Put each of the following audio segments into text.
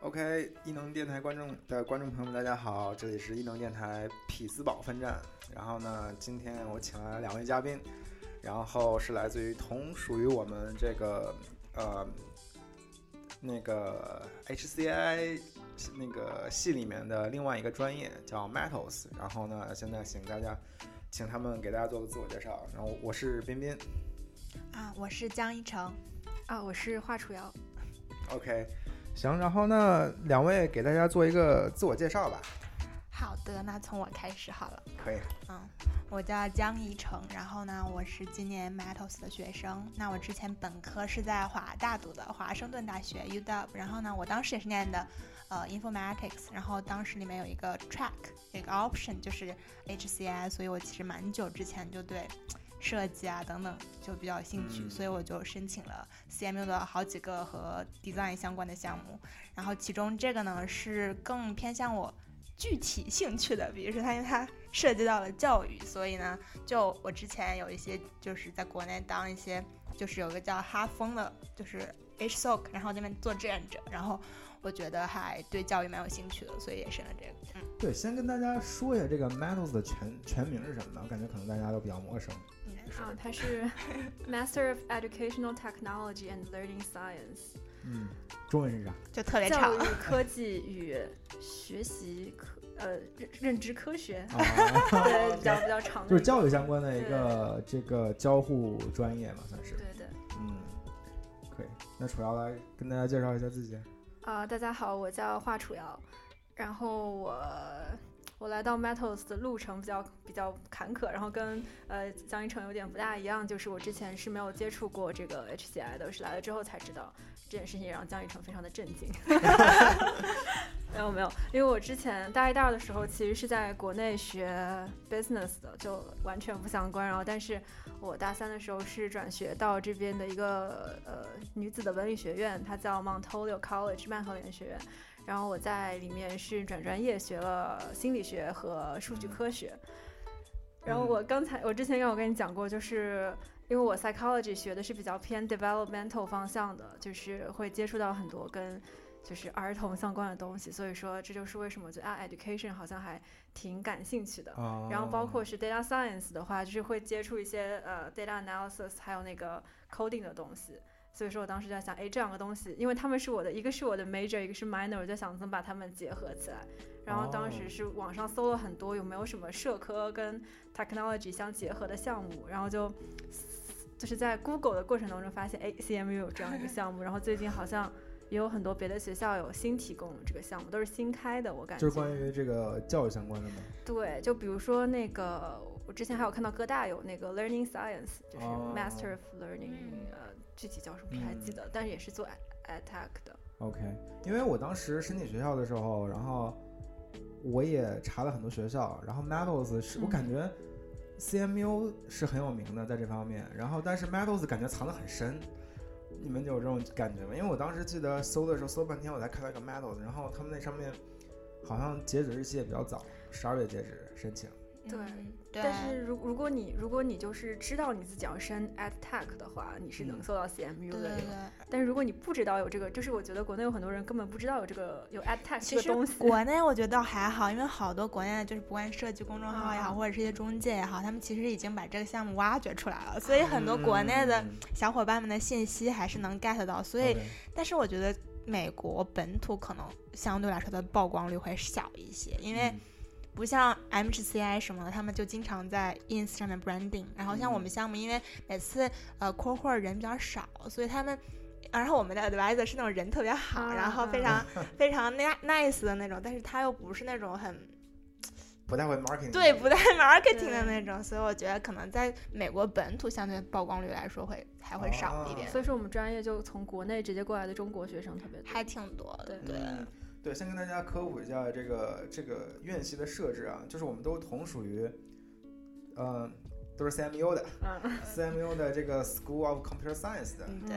OK，异能电台观众的观众朋友们，大家好，这里是异能电台匹兹堡分站。然后呢，今天我请来了两位嘉宾，然后是来自于同属于我们这个呃那个 HCI 那个系里面的另外一个专业叫 Metals。然后呢，现在请大家请他们给大家做个自我介绍。然后我是彬彬啊，我是江一成啊，我是华楚瑶。OK。行，然后呢，两位给大家做一个自我介绍吧。好的，那从我开始好了。可以。嗯，我叫江一成，然后呢，我是今年 Metals 的学生。那我之前本科是在华大读的，华盛顿大学 UW。然后呢，我当时也是念的呃 Informatics，然后当时里面有一个 track，有一个 option 就是 HCI，所以我其实蛮久之前就对。设计啊等等就比较有兴趣，嗯、所以我就申请了 CMU 的好几个和 design 相关的项目。然后其中这个呢是更偏向我具体兴趣的，比如说它因为它涉及到了教育，所以呢就我之前有一些就是在国内当一些就是有个叫哈风的，就是 HSOC，然后那边做志愿者，然后我觉得还对教育蛮有兴趣的，所以也申了这个。嗯，对，先跟大家说一下这个 Metals 的全全名是什么呢？我感觉可能大家都比较陌生。啊，他是 Master of Educational Technology and Learning Science。嗯，中文是啥？就特别长。教育科技与学习科呃认认知科学。啊、对，比较比较长。就是教育相关的一个这个交互专业嘛，算是。对对。嗯，可以。那楚瑶来跟大家介绍一下自己。啊、呃，大家好，我叫华楚瑶，然后我。我来到 Metals 的路程比较比较坎坷，然后跟呃江一成有点不大一样，就是我之前是没有接触过这个 HCI 的，是来了之后才知道这件事情，也让江一成非常的震惊。没有没有，因为我之前大一、大二的时候其实是在国内学 business 的，就完全不相关。然后，但是我大三的时候是转学到这边的一个呃女子的文理学院，它叫 Montolio College 曼荷联学院。然后我在里面是转专业学了心理学和数据科学。然后我刚才我之前让我跟你讲过，就是因为我 psychology 学的是比较偏 developmental 方向的，就是会接触到很多跟就是儿童相关的东西，所以说这就是为什么我觉得啊 education 好像还挺感兴趣的。哦、然后包括是 data science 的话，就是会接触一些呃 data analysis 还有那个 coding 的东西。所以说我当时在想，哎，这两个东西，因为他们是我的，一个是我的 major，一个是 minor，我就想怎么把它们结合起来。然后当时是网上搜了很多有没有什么社科跟 technology 相结合的项目，然后就就是在 Google 的过程当中发现，哎，CMU 有这样一个项目，然后最近好像也有很多别的学校有新提供这个项目，都是新开的，我感觉。就是关于这个教育相关的吗？对，就比如说那个，我之前还有看到哥大有那个 Learning Science，就是 Master of Learning，、嗯、呃。具体叫什么不太记得，嗯、但是也是做 attack 的。OK，因为我当时申请学校的时候，然后我也查了很多学校，然后 Metals 是、嗯、我感觉 CMU 是很有名的在这方面，然后但是 Metals 感觉藏得很深。你们有这种感觉吗？因为我当时记得搜的时候搜半天，我才看到一个 Metals，然后他们那上面好像截止日期也比较早，十二月截止申请。对，嗯、对但是如如果你如果你就是知道你自己要升 AdTech 的话，你是能搜到 CMU 的。对对对。但是如果你不知道有这个，就是我觉得国内有很多人根本不知道有这个有 AdTech 这个东西。国内我觉得倒还好，因为好多国内的就是不管设计公众号也好，嗯、或者是一些中介也好，他们其实已经把这个项目挖掘出来了，所以很多国内的小伙伴们的信息还是能 get 到。所以.但是我觉得美国本土可能相对来说的曝光率会小一些，因为。嗯不像 MHCI 什么的，他们就经常在 ins 上面 branding。然后像我们项目，因为每次呃 cohort 人比较少，所以他们，然后我们的 advisor 是那种人特别好，啊、然后非常、非常 nice 的那种，但是他又不是那种很不太会 marketing，对，不太 marketing 的那种，所以我觉得可能在美国本土相对曝光率来说会还会少一点。哦。所以说我们专业就从国内直接过来的中国学生特别多，还挺多的，对。对。嗯对，先跟大家科普一下这个这个院系的设置啊，就是我们都同属于，呃，都是 CMU 的、嗯、，CMU 的这个 School of Computer Science 的，嗯、对，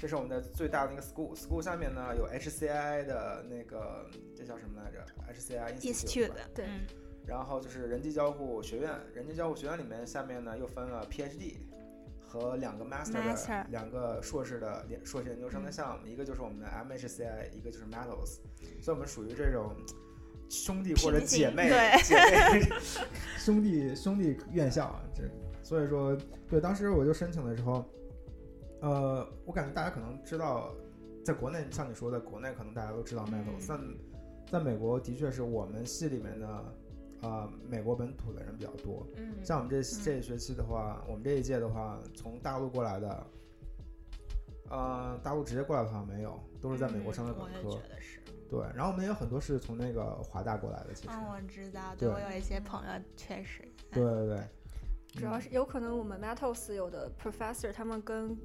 这是我们的最大的一个 school，school 下面呢有 HCI 的那个这叫什么来着？HCI Institute 的，对。嗯然后就是人机交互学院，人机交互学院里面下面呢又分了 PhD 和两个 master 的 Master 两个硕士的研硕士研究生的项目，一个就是我们的 MHCI，一个就是 Metals，所以我们属于这种兄弟或者姐妹姐妹 兄弟兄弟院校啊，这所以说对，当时我就申请的时候，呃，我感觉大家可能知道，在国内像你说的，国内可能大家都知道 Metals，、但在美国的确是我们系里面的。呃，美国本土的人比较多，嗯，像我们这这一学期的话，我们这一届的话，从大陆过来的，呃，大陆直接过来的好像没有，都是在美国上的本嗯我也科。觉得是。对，然后我们也有很多是从那个华大过来的，其实。嗯，我知道，对对我有一些朋友确实。对对对。主要嗯是有可能我们 Metals 有的 professor 他们跟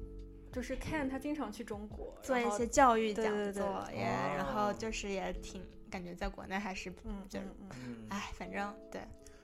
就是 Ken 他经常去中国做一些教育讲座，也然哦后就是也挺感觉在国内还是，嗯就是嗯，嗯，哎，反正对，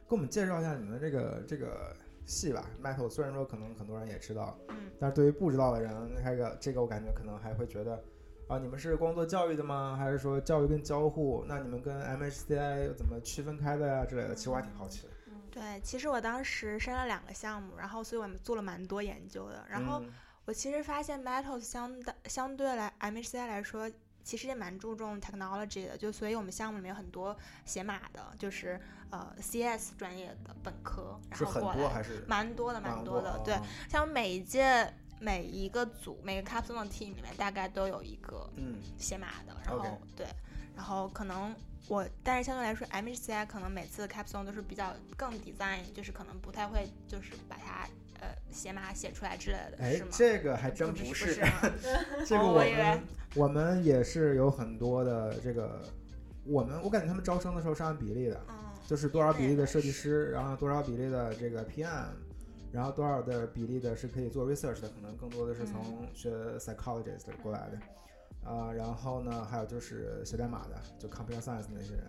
给我们介绍一下你们这个这个系吧，Metal。虽然说可能很多人也知道，嗯，但是对于不知道的人，这个这个我感觉可能还会觉得，啊，你们是光做教育的吗？还是说教育跟交互？那你们跟 MHCI 又怎么区分开的呀之类的？其实我还挺好奇的。对，其实我当时申了两个项目，然后所以我们做了蛮多研究的。然后嗯我其实发现 Metals 相的相对来 MHCI 来说，其实也蛮注重 technology 的，就所以我们项目里面有很多写码的，就是呃 CS 专业的本科，然是很后过来多还是蛮多的，蛮多的，对。哦像每一届每一个组每个 capstone team 里面大概都有一个嗯，写码的，然后对，然后可能我，但是相对来说，MHCI 可能每次的 capstone 都是比较更 design，就是可能不太会就是把它呃写码写出来之类的，哎这个还真不不是 这个我们我们也是有很多的这个，我们我感觉他们招生的时候是按比例的，嗯，就是多少比例的设计师，然后多少比例的这个 PM，然后多少的比例的是可以做 research 的，可能更多的是从学 psychologist 过来的，啊、然后呢，还有就是写代码的，就 computer science 那些人，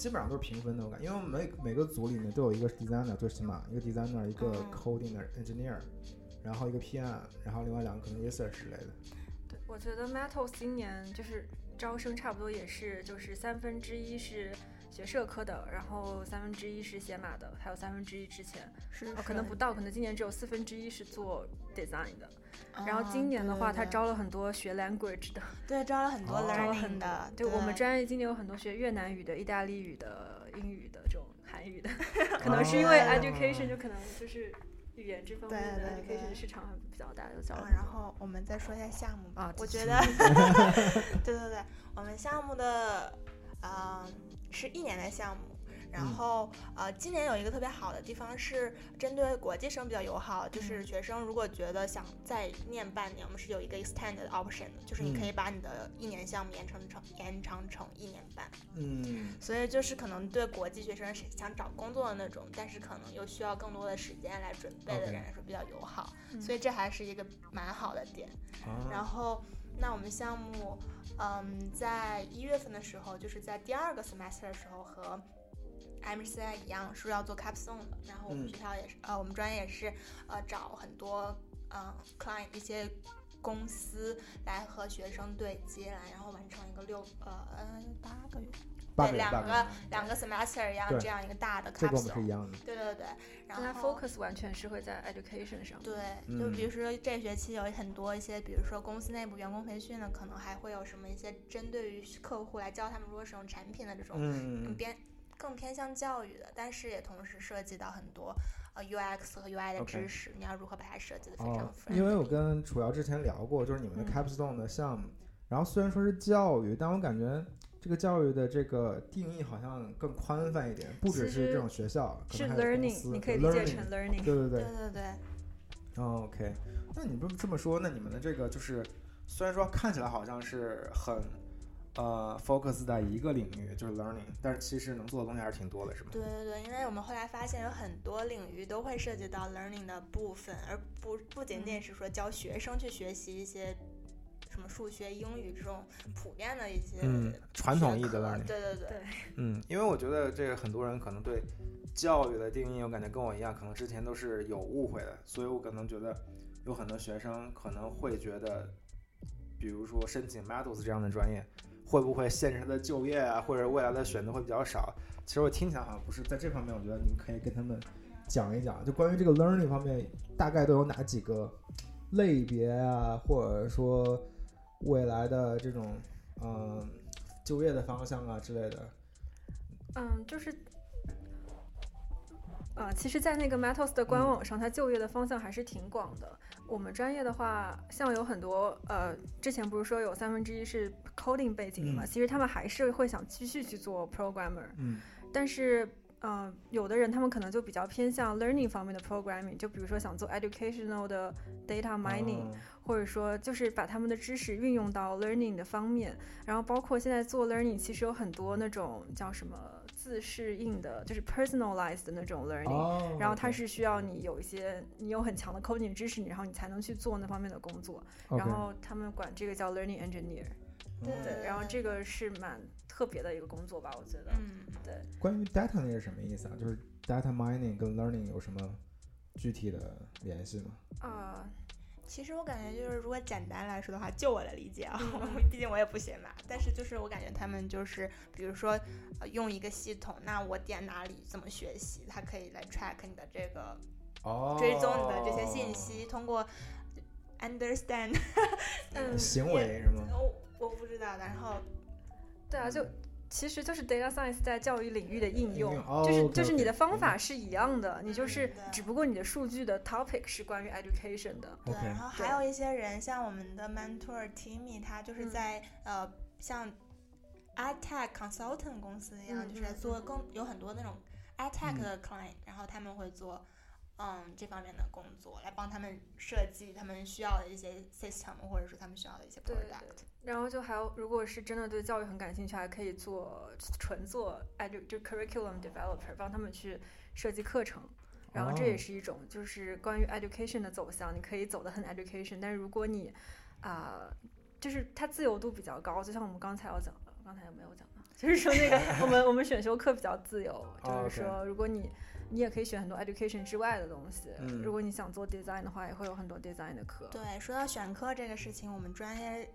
基本上都是平分的，我感觉，因为每每个组里面都有一个 designer 最起码，一个 designer，一个嗯 coding 的 engineer，然后一个 PM，然后另外两个可能 research 之类的。对，我觉得 Metals 今年就是招生差不多也是就是三分之一是学社科的，然后三分之一是写码的，还有三分之一之前是哦可能不。到，可能今年只有四分之一是做 design 的。嗯然后今年的话，他招了很多学 language 的，对招了很多 learning 很的，对我们专业今年有很多学越南语的、意大利语的、英语的这种韩语的，可能是因为哦 education 就可能就是语言这方面的对对 education 对市场比较大，就招了啊，然后我们再说一下项目吧。啊我觉得，对对对，我们项目的，呃，是一年的项目。然嗯。后，呃，今年有一个特别好的地方是针对国际生比较友好，就是嗯。学生如果觉得想再念半年，我们是有一个 extended option 的，就是你可嗯。以把你的一年项目延长成延长成一年半。嗯。所以就是可能对国际学生是想找工作的那种，但是可能又需要更多的时间来准备的人来说比较友好，嗯。所以这还是一个蛮好的点。然啊，后，那我们项目，嗯，在一月份的时候，就是在第二个 semester 的时候和 MCI 一样是要做 capstone 的，然后我们嗯学校也是，呃，我们专业也是，呃，找很多，嗯、client 一些公司来和学生对接来，然后完成一个六，呃，呃八个月。对，两个两个 semester 一样这样一个大的这跟我们是 capsule，一样的。对对对，然但它后 focus 完全是会在 education 上。对，嗯就比如说这学期有很多一些，比如说公司内部员工培训呢，可能还会有什么一些针对于客户来教他们如何使用产品的这种嗯更偏更偏向教育的，但是也同时涉及到很多呃 UX 和 UI 的知识，你要如何把它设计的非哦常。因为我跟楚瑶之前聊过，就是你们的嗯 capstone 的项目，然后虽然说是教育，但我感觉这个教育的这个定义好像更宽泛一点，不只是这种学校，可是能还有公 learning，司你可以理解成 learning。对对对对对对，哦，OK。那你不这么说，那你们的这个就是虽然说看起来好像是很呃 focus 在一个领域，就是 learning，但是其实能做的东西还是挺多的，是吗？对对对，因为我们后来发现有很多领域都会涉及到 learning 的部分，而不不仅仅是说教学生去学习一些什么数学、英语这种普遍的一些嗯传统意义的对对对，对。嗯，因为我觉得这个很多人可能对教育的定义，我感觉跟我一样，可能之前都是有误会的，所以我可能觉得有很多学生可能会觉得，比如说申请 Metals 这样的专业，会不会限制他的就业啊，或者未来的选择会比较少？其实我听起来好像不是，在这方面，我觉得你们可以跟他们讲一讲，就关于这个 learning 方面，大概都有哪几个类别啊，或者说未来的这种嗯就业的方向啊之类的。嗯，就是，呃，其实，在那个 Metals 的官网上，它就业的方向还是挺广的。我们专业的话，像有很多呃，之前不是说有三分之一是 coding 背景的嘛，嗯其实他们还是会想继续去做 programmer，嗯但是。呃，有的人他们可能就比较偏向 learning 方面的 programming，就比如说想做 educational 的 data mining，、哦。或者说就是把他们的知识运用到 learning 的方面，然后包括现在做 learning，其实有很多那种叫什么自适应的，就是 personalized 的那种 learning，、哦，然后它是需要你有一些你有很强的 coding 知识，然后你才能去做那方面的工作。然后他们管这个叫 learning engineer，对对，然后这个是蛮特别的一个工作吧，我觉得，嗯，对，关于 data 那是什么意思啊？就是 data mining 跟 learning 有什么具体的联系吗？啊、其实我感觉就是，如果简单来说的话，就我的理解啊，嗯。毕竟我也不写嘛，但是就是我感觉他们就是，比如说、呃、用一个系统，那我点哪里怎么学习，它可以来 track 你的这个哦，追踪你的这些信息，通过 understand，嗯，行为是吗？我我不知道的，然后对啊，就其实就是 data science 在教育领域的应用，应用哦就是、就是你的方法是一样的，你就是嗯只不过你的数据的 topic 是关于 education 的。对然后还有一些人，像我们的 mentor Timmy，他就是嗯。在、呃像 iTech consultant 公司一样，嗯就是做更有很多那种 iTech 嗯。的 client，、然后他们会做嗯这方面的工作，来帮他们设计他们需要的一些 system，或者是他们需要的一些对 product。然后就还有，如果是真的对教育很感兴趣，还可以做纯做 edu 就 curriculum developer，帮他们去设计课程。然后这也哦是一种就是关于 education 的走向，你可以走得很 education，但是如果你啊、就是它自由度比较高，就像我们刚才要讲的，刚才有没有讲到？就是说那个 我们我们选修课比较自由，就哦是说如果你你也可以选很多 education 之外的东西。嗯如果你想做 design 的话，也会有很多 design 的课。对，说到选课这个事情，我们专业，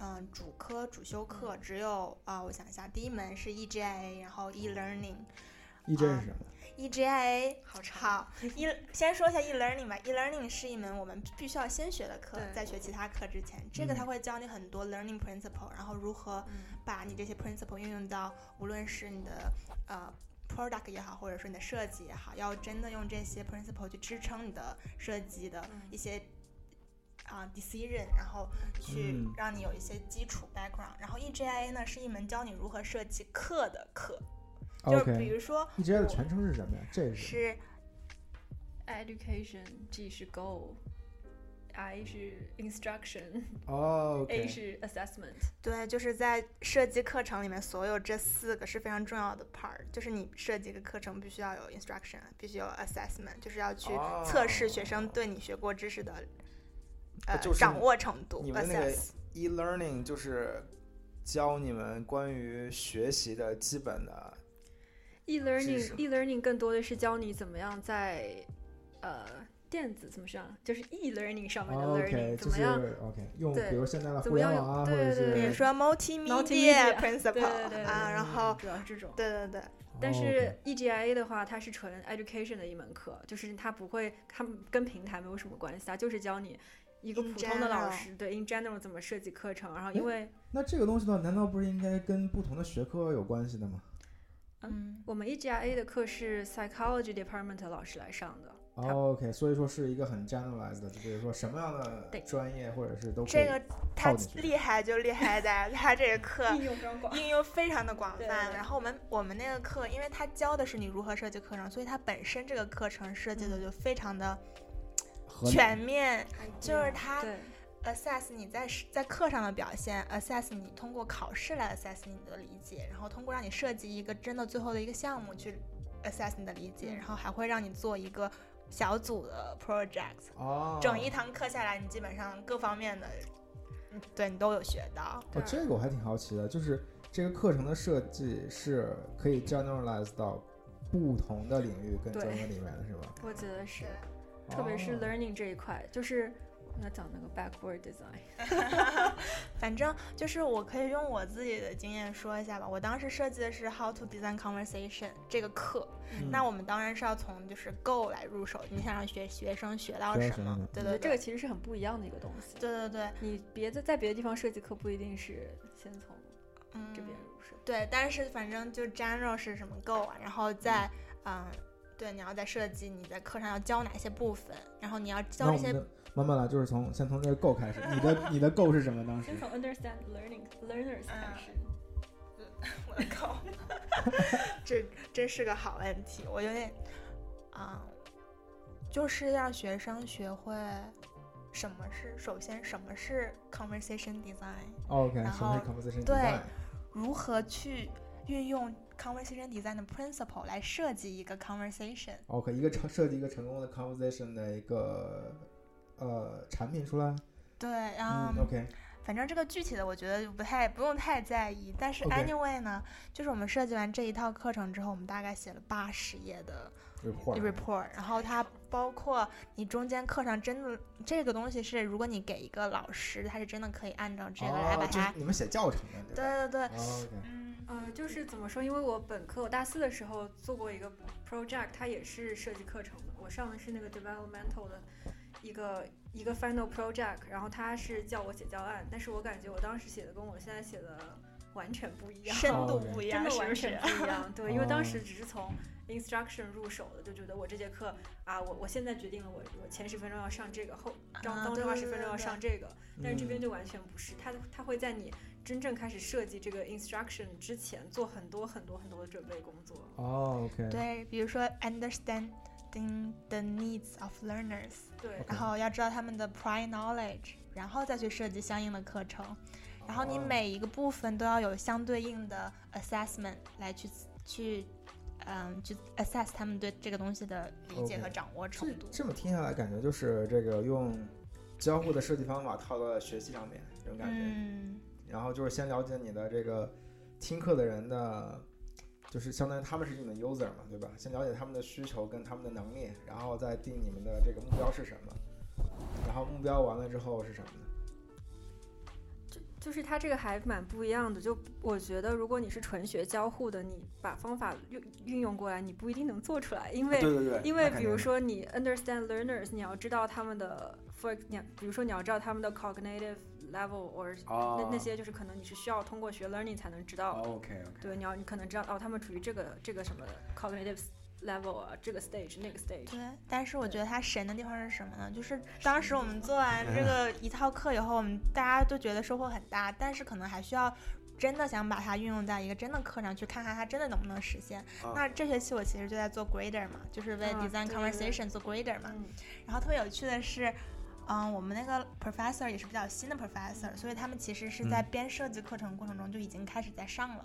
嗯、主科主修课只有啊、我想一下，第一门是 E EGIA，然后 e-learning。EJ 是什么？EGIA 好长好，e 先说一下 e-learning 吧。e-learning 是一门我们必须要先学的课对，在学其他课之前，这个它嗯会教你很多 learning principle，然后如何嗯把你这些 principle 运用到无论是你的呃 product 也好，或者说你的设计也好，要真的用这些 principle 去支撑你的设计的嗯。一些啊、decision，然后去嗯。让你有一些基础 background。然后 EGIA 呢是一门教你如何设计课的课，就是比如说 EJ 的全称是什么呀？这是。是 Education G 是 instruction，A、哦 OK，是 assessment。对，就是在设计课程里面，所有这四个是非常重要的 part。就是你设计一个课程，必须要有 instruction，必须有 assessment，就是要去测试学生对你学过知识的、呃、就是掌握程度。你们那个 e-learning 就是教你们关于学习的基本的 e-learning 知识 e-learning 更多的是教你怎么样在呃电子怎么上，就是 e-learning 上面的 learning、怎么样？是 OK，用对。比如现在的怎么样？互联网啊，或者有对对是比如说 multimedia principle 对对对啊，然后主要是这种。对对对，但哦是 E EGIA 的话，它是纯 education 的一门课，就是它不会，它跟平台没有什么关系，它就是教你一个普通的老师对 in general 怎么设计课程，然后因为那这个东西的话，难道不是应该跟不同的学科有关系的吗？嗯，我们 EGIA 的课是 psychology department 的老师来上的，他哦 OK，所以说是一个很 generalized 的，就比如说什么样的专业或者是都可以这个它厉害就厉害在 它这个课应用非常广。应用非常的广对泛。对。然后我们我们那个课，因为它教的是你如何设计课程，所以它本身这个课程设计的嗯。就非常的全面，就是它 assess 你在在课上的表现，assess 你通过考试来 assess 你的理解，然后通过让你设计一个真的最后的一个项目去 assess 你的理解，嗯。然后还会让你做一个小组的 project。哦，整一堂课下来，你基本上各方面的，嗯对你都有学到。哦，这个我还挺好奇的，就是这个课程的设计是可以 generalize 到不同的领域跟对专业里面的是吧？我觉得是，特别是哦 learning 这一块，就是要讲那个 backward design。反正就是我可以用我自己的经验说一下吧。我当时设计的是 How to Design Conversation 这个课，嗯那我们当然是要从就是 Go 来入手。你想让学学生学到什么？对对这个其实是很不一样的一个东西。对对对，你别的在别的地方设计课不一定是先从嗯，这边入手。对，但是反正就 general 是什么 Go 啊，然后再嗯。对，你要在设计你在课上要教哪些部分，然后你要教这些慢慢来，就是从先从这个 Go 开始。你的你的 Go 是什么？当时先从 understand learning learners 开嗯始。我的靠，这真是个好问题，我有点，啊、就是让学生学会什么是，首先什么是 conversation design，OK，然什么是后 conversation 对 design？如何去运用 conversation design 的 principle 来设计一个 conversation。OK，一个成设计一个成功的 conversation 的一个呃产品出来。对，嗯嗯，，OK，反正这个具体的我觉得就不太不用太在意，但是 anyway 呢就是我们设计完这一套课程之后，我们大概写了八十页的 report report，然后它包括你中间课上真的这个东西是，如果你给一个老师，他是真的可以按照这个来把它是，你们写教程的，对吧？对对嗯呃，就是怎么说？因为我本科我大四的时候做过一个 project，它也是设计课程的。我上的是那个 developmental 的一个一个 final project，然后他是叫我写教案，但是我感觉我当时写的跟我现在写的完全不一样，深度哦不一样，真的完全？不一样。对，因为当哦时只是从 instruction 入手的，就觉得我这节课啊，我我现在决定了我，我前十分钟要上这个，后当啊当中二十分钟要对对对对上这个，但是这边嗯就完全不是，他他会在你真正开始设计这个 instruction 之前做很多很多很多的准备工作。哦，OK，对，比如说 understanding the needs of learners，对然后要知道他们的 prior knowledge，然后再去设计相应的课程。然后你哦每一个部分都要有相对应的 assessment 来去去，嗯，去 assess 他们对这个东西的理解和掌握程度。这么听下来，感觉就是这个用交互的设计方法套到了学习上面，这种感觉。嗯，然后就是先了解你的这个听课的人的，就是相当于他们是你们 user 嘛，对吧？先了解他们的需求跟他们的能力，然后再定你们的这个目标是什么。然后目标完了之后是什么呢？就是它这个还蛮不一样的。就我觉得，如果你是纯学交互的，你把方法运运用过来，你不一定能做出来，因为对对对，因为比如说你 understand learners，你要知道他们的 for 你要比如说你要知道他们的 cognitive level or 哦那那些就是可能你是需要通过学 learning 才能知道。OK OK，对，你要你可能知道哦，他们处于这个这个什么 cognitive level 啊，这个 stage 那个 stage。对。但是我觉得它神的地方是什么呢？就是当时我们做完这个一套课以后，我们大家都觉得收获很大，但是可能还需要。真的想把它运用在一个真的课上去看看它真的能不能实现。啊那这学期我其实就在做 grader 嘛，就是为啊 design conversation 做 grader 嘛。嗯，然后特别有趣的是，嗯，我们那个 professor 也是比较新的 professor，所以他们其实是在嗯边设计课程过程中就已经开始在上了。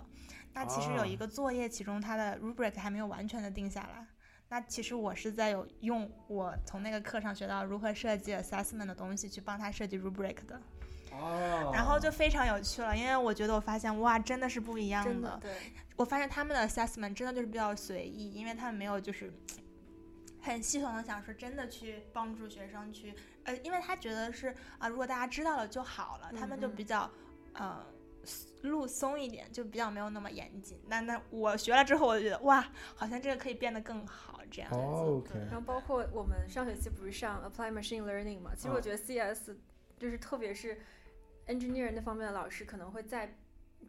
那其实哦有一个作业，其中它的 rubric 还没有完全的定下来。那其实我是在有用我从那个课上学到如何设计 assessment 的东西去帮他设计 rubric 的，哦，然后就非常有趣了，因为我觉得我发现哇，真的是不一样真的对，我发现他们的 assessment 真的就是比较随意，因为他们没有就是 很系统的想说真的去帮助学生去，呃，因为他觉得是啊、如果大家知道了就好了，他们就嗯嗯比较呃路松一点，就比较没有那么严谨。那那我学了之后，我就觉得哇，好像这个可以变得更好，这样 OK 然后包括我们上学期不是上 apply machine learning 嘛，其实我嗯觉得 CS 就是特别是 engineer 那方面的老师可能会在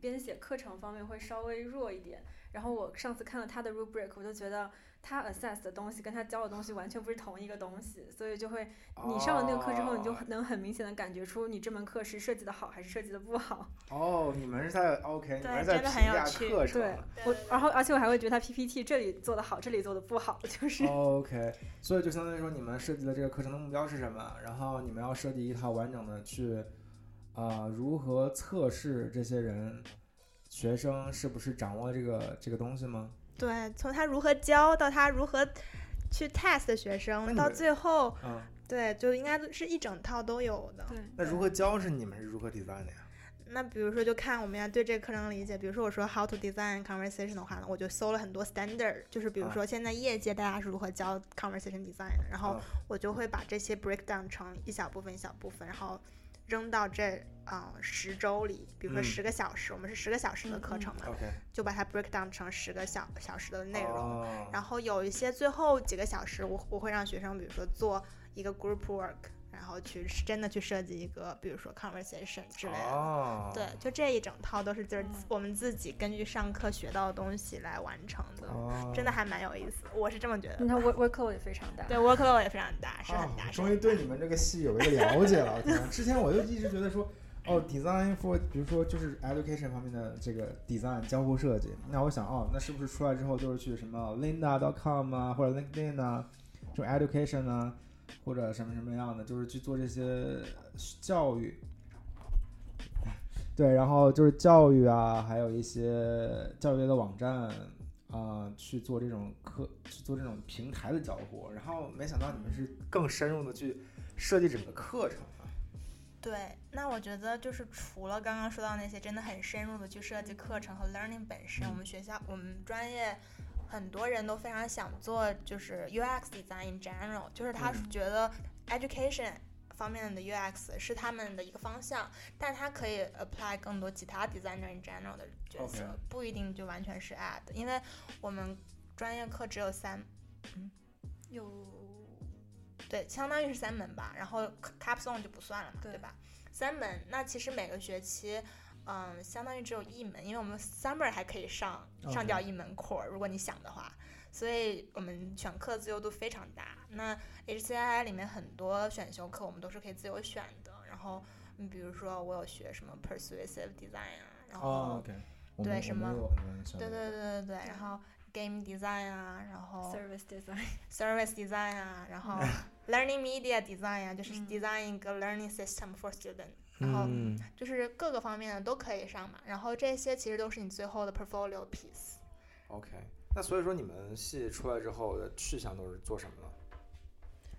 编写课程方面会稍微弱一点。然后我上次看了他的 rubric，我就觉得他 assess 的东西跟他教的东西完全不是同一个东西，所以就会你上了那个课之后，你就哦能很明显的感觉出你这门课是设计的好还是设计的不好。哦，你们是在 OK，你对们是在评价很有趣课程。对，我然后而且我还会觉得他 PPT 这里做的好，这里做的不好，就是。OK，所以就相当于说，你们设计的这个课程的目标是什么？然后你们要设计一套完整的去，啊、如何测试这些人学生是不是掌握这个这个东西吗？对，从他如何教到他如何去 test 学生，到最后，嗯，对，就应该是一整套都有的。对，那如何教是你们是如何 design 的呀？那比如说，就看我们要对这个课程理解。比如说，我说 how to design conversation 的话呢，我就搜了很多 standard，就是比如说现在业界大家是如何教 conversation design 的，然后我就会把这些 break down 成一小部分一小部分，然后扔到这啊十周里，比如说十个小时，我们是十个小时的课程嘛，就把它 break down 成十个小小时的内容，然后有一些最后几个小时，我我会让学生，比如说做一个 group work。然后去真的去设计一个，比如说 conversation 之类的，对，就这一整套都是就是我们自己根据上课学到的东西来完成的，真的还蛮有意思，我是这么觉得。那 work workload 也非常大，对 workload 也非常大，是很大。终于对你们这个系有一个了解了。之前我就一直觉得说，哦，design for，比如说就是 education 方面的这个 design 交互设计，那我想哦，那是不是出来之后就是去什么 Linda.com 啊，或者 LinkedIn 啊，这种 education 啊？或者什么什么样的，就是去做这些教育，对，然后就是教育啊，还有一些教育类的网站啊，去做这种课，去做这种平台的交互。然后没想到你们是更深入的去设计整个课程啊。对，那我觉得就是除了刚刚说到那些真的很深入的去设计课程和 learning 本身，我们学校我们专业。很多人都非常想做，就是 UX design in general，就是他觉得 education 方面的 UX 是他们的一个方向，但他可以 apply 更多其他 designer in general 的角色，不一定就完全是 ad，因为我们专业课只有三，嗯，有，对，相当于是三门吧，然后 capstone 就不算了嘛，对吧？三门，那其实每个学期。嗯，相当于只有一门，因为我们 summer 还可以上上掉一门 core，如果你想的话，所以我们选课自由度非常大。那 HCI 里面很多选修课我们都是可以自由选的。然后，你比如说我有学什么 persuasive design 啊，然后对什么，对对对对对，然后 game design 啊，然后 service design，service design 啊，然后 learning media design 啊，就是 design 一个 learning system for student。然后就是各个方面的都可以上嘛，然后这些其实都是你最后的 portfolio piece。OK，那所以说你们系出来之后的去向都是做什么呢？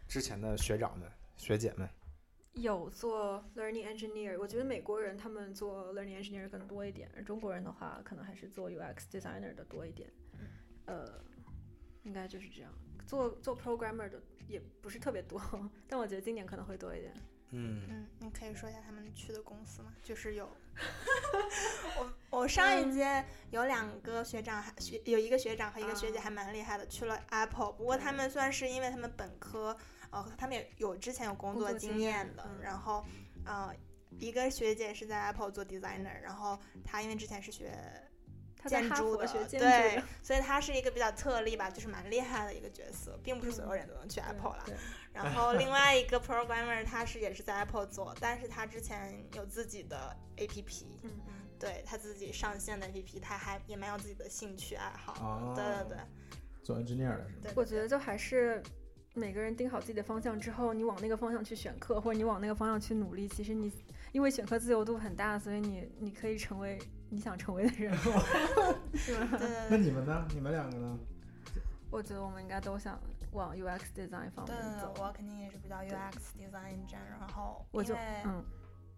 之前的学长们、学姐们有做 learning engineer，我觉得美国人他们做 learning engineer 更多一点，而中国人的话可能还是做 UX designer 的多一点。呃，应该就是这样。做做 programmer 的也不是特别多，但我觉得今年可能会多一点。嗯嗯，你可以说一下他们去的公司吗？就是有，我我上一届有两个学长，还学有一个学长和一个学姐还蛮厉害的，去了 Apple。不过他们算是因为他们本科，呃，他们也有之前有工作经验的。然后，呃，一个学姐是在 Apple 做 designer，然后她因为之前是学。建筑的对，所以他是一个比较特例吧，就是蛮厉害的一个角色，并不是所有人都能去 Apple 了。然后另外一个 programmer 他是也是在 Apple 做，但是他之前有自己的 APP，嗯嗯，对他自己上线的 APP，他还也蛮有自己的兴趣爱好。对对对，做 engineer 的是吗？我觉得就还是每个人定好自己的方向之后，你往那个方向去选课，或者你往那个方向去努力，其实你因为选课自由度很大，所以你你可以成为。你想成为的人 是吗？那你们呢？你们两个呢？我觉得我们应该都想往 UX design 方面走。我肯定也是比较 UX design 这样，然后我就嗯，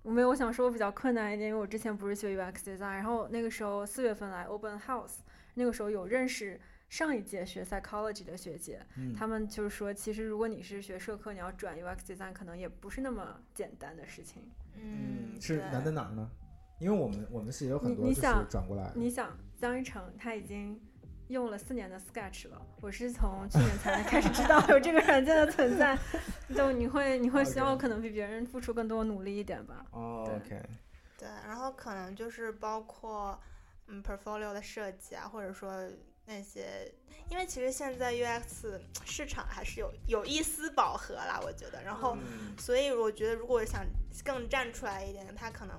我没有，我想说我比较困难一点，因为我之前不是学 UX design，然后那个时候四月份来 Open House，那个时候有认识上一届学 psychology 的学姐，他们就是说，其实如果你是学社科，你要转 UX design 可能也不是那么简单的事情。嗯，是难在哪儿呢？因为我们我们系有很多就是转过来。你想，江一成他已经用了四年的 Sketch 了，我是从去年才开始知道有这个软件的存在。就你会你会希望可能比别人付出更多努力一点吧？哦，OK。对，然后可能就是包括嗯 portfolio 的设计啊，或者说那些，因为其实现在 UX 市场还是有有一丝饱和啦，我觉得。然后，所以我觉得如果想更站出来一点，他可能。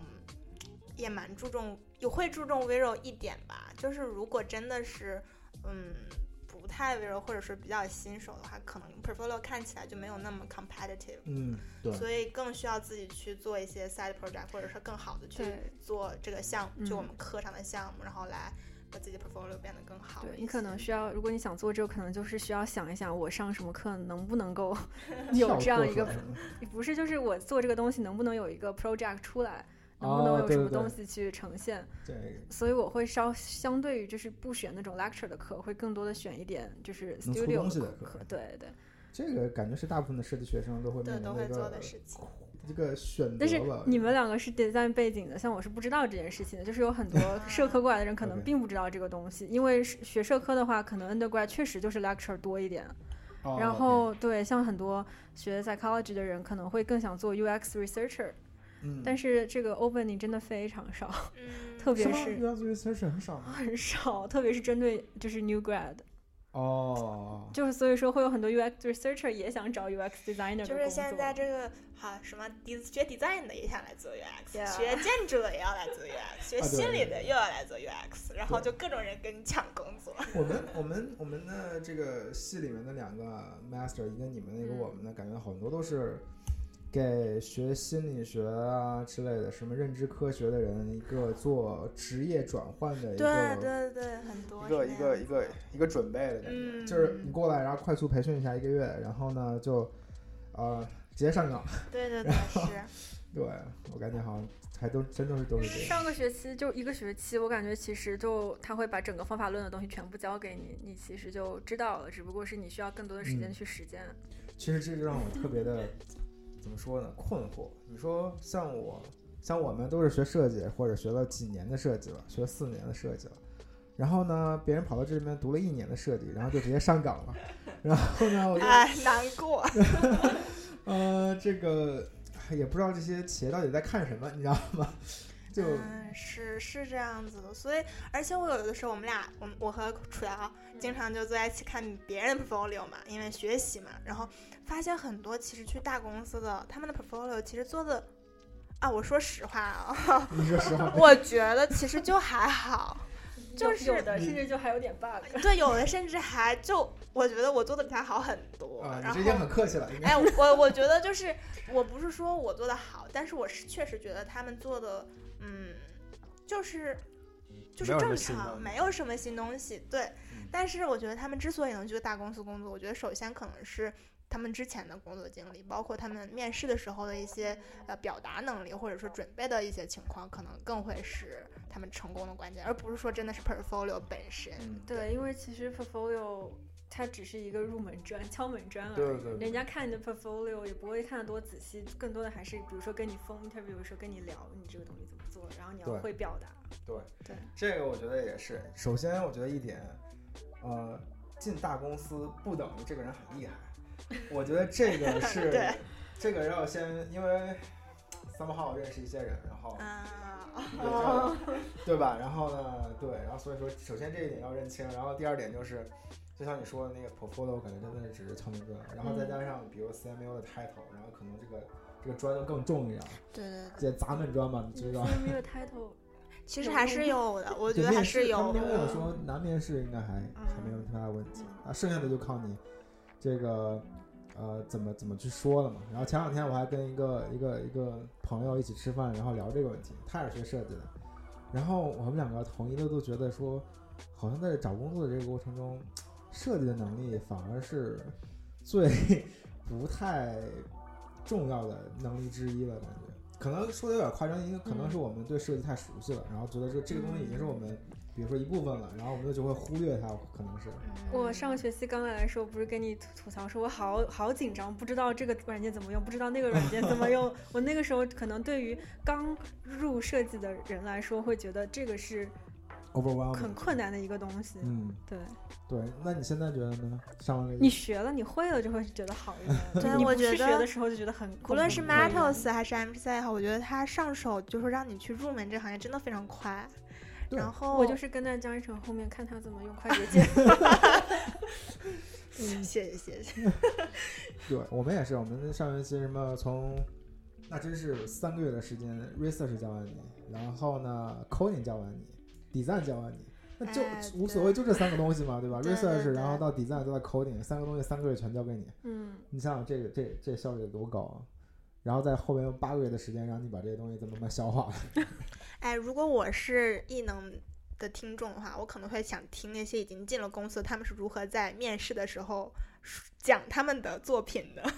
也蛮注重，也会注重 visual 一点吧。就是如果真的是，嗯，不太 visual 或者是比较新手的话，可能 portfolio 看起来就没有那么 competitive。嗯，对。所以更需要自己去做一些 side project，或者是更好的去做这个项目，就我们课上的项目，然后来把自己的 portfolio 变得更好。对你可能需要，如果你想做这个，可能就是需要想一想，我上什么课能不能够 有这样一个，不是，就是我做这个东西能不能有一个 project 出来。能不能有什么东西去呈现。这个所以我会稍相对于就是不选那种 lecture 的课，会更多的选一点就是 studio 的课课。对对，这个感觉是大部分的设计学生都会对面临的一都会做的个事情。一个选但是。你们两个是 design 背景的，像我是不知道这件事情的，就是有很多社科过来的人可能并不知道这个东西，因为学社科的话，可能 undergrad 确实就是 lecture 多一点，哦然后对像很多学 psychology 的人可能会更想做 UX researcher，嗯，但是这个 opening 真的非常少，嗯，特别是吗？是 UX research 很少吗？很少，特别是针对就是 new grad，哦，就是所以说会有很多 UX researcher 也想找 UX designer 的就是现在这个好什么 d 学 design 的也想来做 UX，、Yeah 学建筑的也要来做 UX，学心理的又要来做 UX，然后就各种人跟你抢工作。我们我们我们的这个系里面的两个 master，一个你们的，一个嗯。我们的，感觉很多都是给学心理学啊之类的，什么认知科学的人一个做职业转换的一对个对对对，很多一个一个一个一个准备的感觉，嗯就是你过来，然后快速培训一下一个月，然后呢就呃直接上岗。对对对是。对我感觉好像还都真的是都是这样。上个学期就一个学期，我感觉其实就他会把整个方法论的东西全部教给你，你其实就知道了，只不过是你需要更多的时间嗯去实践。其实这就让我特别的怎么说呢困惑。你说像我，像我们都是学设计或者学了几年的设计了，学四年的设计了，然后呢，别人跑到这边读了一年的设计，然后就直接上岗了，然后呢，我就哎，难过。呃这个也不知道这些企业到底在看什么，你知道吗？就嗯，是是这样子的，所以而且我有的时候我们俩，我我和楚瑶经常就坐在一起看别人的 portfolio 嘛，因为学习嘛，然后发现很多其实去大公司的他们的 portfolio 其实做的啊，我说实话啊，你说实话，我觉得其实就还好，就是有有的甚至就还有点 bug。对，有的甚至还就我觉得我做的比他好很多，啊，然后你这已经很客气了，哎，我我觉得就是，我不是说我做的好，但是我是确实觉得他们做的，嗯，就是就是正常，没有什么新东西。对，嗯但是我觉得他们之所以能去大公司工作，我觉得首先可能是他们之前的工作经历，包括他们面试的时候的一些呃表达能力，或者说准备的一些情况，可能更会是他们成功的关键，而不是说真的是 portfolio 本身。嗯对，因为其实 portfolio 它只是一个入门砖、敲门砖而已。对对对人家看你的 portfolio 也不会看得多仔细，更多的还是比如说跟你 phone interview 的时候跟你聊你这个东西怎么做，然后你要会表达。对对，这个我觉得也是。首先，我觉得一点，呃，进大公司不等于这个人很厉害。我觉得这个是 对这个要先，因为 somehow 认识一些人，然后啊，对吧？然后呢，对，然后所以说，首先这一点要认清，然后第二点就是，就像你说的那个 portfolio，我感觉真的是只是敲门砖，然后再加上比如 CMU 的 title，然后可能这个这个砖就更重一点，对对对。这砸门砖嘛，你知道。CMU 的 title 其实还是有的，我觉得还是有他们跟我的。说难面试应该还还没有太大问题啊，剩下的就靠你这个呃怎么怎么去说了嘛。然后前两天我还跟一个一个一个朋友一起吃饭，然后聊这个问题，他也是学设计的，然后我们两个统一的都觉得说，好像在找工作的这个过程中，设计的能力反而是 最不太重要的能力之一了，感觉。可能说的有点夸张，因为可能是我们对设计太熟悉了，然后觉得说这个东西已经是我们，比如说一部分了，然后我们就会忽略它，可能是。我上个学期刚来的时候，不是跟你吐吐槽说，我好好紧张，不知道这个软件怎么用，不知道那个软件怎么用。我那个时候可能对于刚入设计的人来说，会觉得这个是 overwhelming，很困难的一个东西。嗯，对对。那你现在觉得呢？上完了你学了，你会了就会觉得好一点。对我觉得学的时候就觉得很无论是 Matos 还是 MPC 也好，我觉得它上手就是让你去入门这个行业真的非常快。对然后我就是跟在江一成后面看他怎么用快捷键。嗯谢谢谢谢。对我们也是，我们上学期什么从，那真是三个月的时间，research 教完你，然后呢，coding 教完你，design 教完你，那就哎无所谓，就这三个东西嘛，对吧？research，然后到 design，再到 coding，三个东西三个月全交给你，嗯，你想想这个这这效率有多高啊！然后在后面用八个月的时间让你把这些东西再慢慢消化。哎，如果我是艺能的听众的话，我可能会想听那些已经进了公司，他们是如何在面试的时候讲他们的作品的。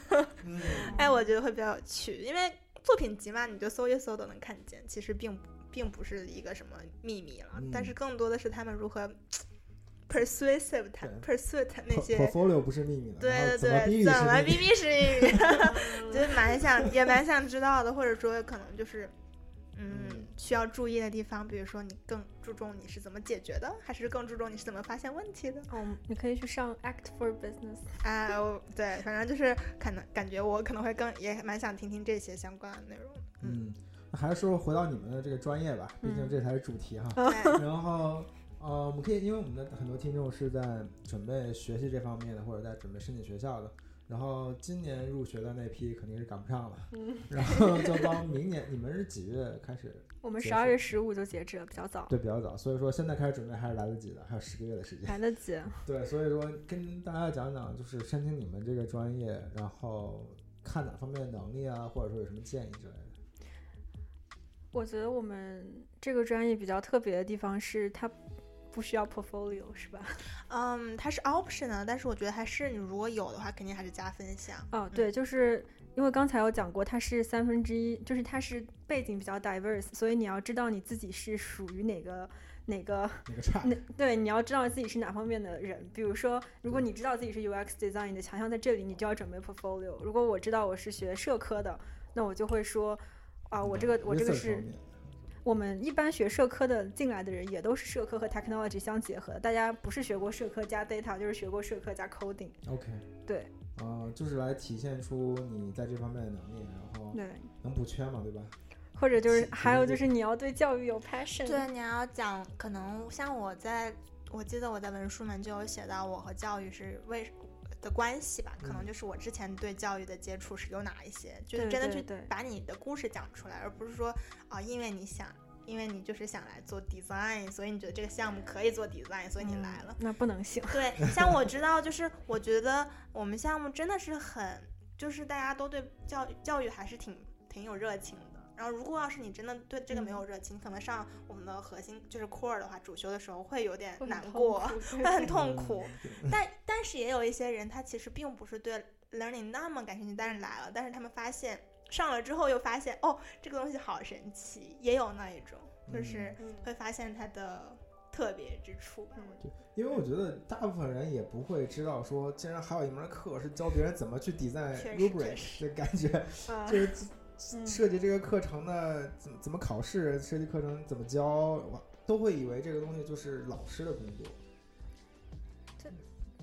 嗯，哎，我觉得会比较有趣，因为作品集嘛，你就搜一搜都能看见，其实并并不是一个什么秘密了，但是嗯更多的是他们如何 persuasive 他 persuade 那些。portfolio 不是秘密的，对对对，怎么 B B 是秘密逼逼是秘密 就是蛮想也蛮想知道的，或者说可能就是，嗯嗯，需要注意的地方，比如说你更注重你是怎么解决的，还是更注重你是怎么发现问题的？哦，你可以去上 Act for Business。啊，我对，反正就是可能感觉我可能会更也蛮想听听这些相关的内容。嗯，那还是说回到你们的这个专业吧，毕竟嗯这才是主题哈。对，然后，呃，我们可以，因为我们的很多听众是在准备学习这方面的，或者在准备申请学校的，然后今年入学的那批肯定是赶不上了，嗯，然后就到明年，你们是几月开始？我们十二月十五就截止了，比较早，对，比较早，所以说现在开始准备还是来得及的，还有十个月的时间。来得及。对，所以说跟大家讲讲，就是申请你们这个专业，然后看哪方面的能力啊，或者说有什么建议之类的。我觉得我们这个专业比较特别的地方是它不需要 portfolio，是吧？嗯，它是 optional，但是我觉得还是你如果有的话，肯定还是加分项。哦，对，就是因为刚才有讲过，它是三分之一，就是它是背景比较 diverse，所以你要知道你自己是属于哪个哪个那个那对，你要知道自己是哪方面的人。比如说，如果你知道自己是 UX design，你的强项在这里，你就要准备 portfolio。如果我知道我是学社科的，那我就会说，啊，我这个我这个是我们一般学社科的进来的人，也都是社科和 technology 相结合的。大家不是学过社科加 data，就是学过社科加 coding。OK，对，呃，就是来体现出你在这方面的能力，然后对，能补缺嘛，对吧？或者就是还有就是你要对教育有 passion。对，你要讲，可能像我在，我记得我在文书门就有写到我和教育是为的关系吧，可能嗯就是我之前对教育的接触是有哪一些，就是真的去把你的故事讲出来，而不是说啊，因为你想。因为你就是想来做 design，所以你觉得这个项目可以做 design，所以你来了。嗯，那不能行。对，像我知道，就是我觉得我们项目真的是很，就是大家都对教育教育还是挺挺有热情的。然后，如果要是你真的对这个没有热情，可能上我们的核心就是 core 的话，主修的时候会有点难过，会 很对痛苦。嗯。但但是也有一些人，他其实并不是对 learning 那么感兴趣，但是来了，但是他们发现上了之后又发现，哦，这个东西好神奇，也有那一种，就是嗯。会发现它的特别之处因为我觉得大部分人也不会知道说，竟然还有一门课是教别人怎么去的感觉，啊就是嗯设计这个课程的怎么怎么考试，设计课程怎么教，哇都会以为这个东西就是老师的工作这。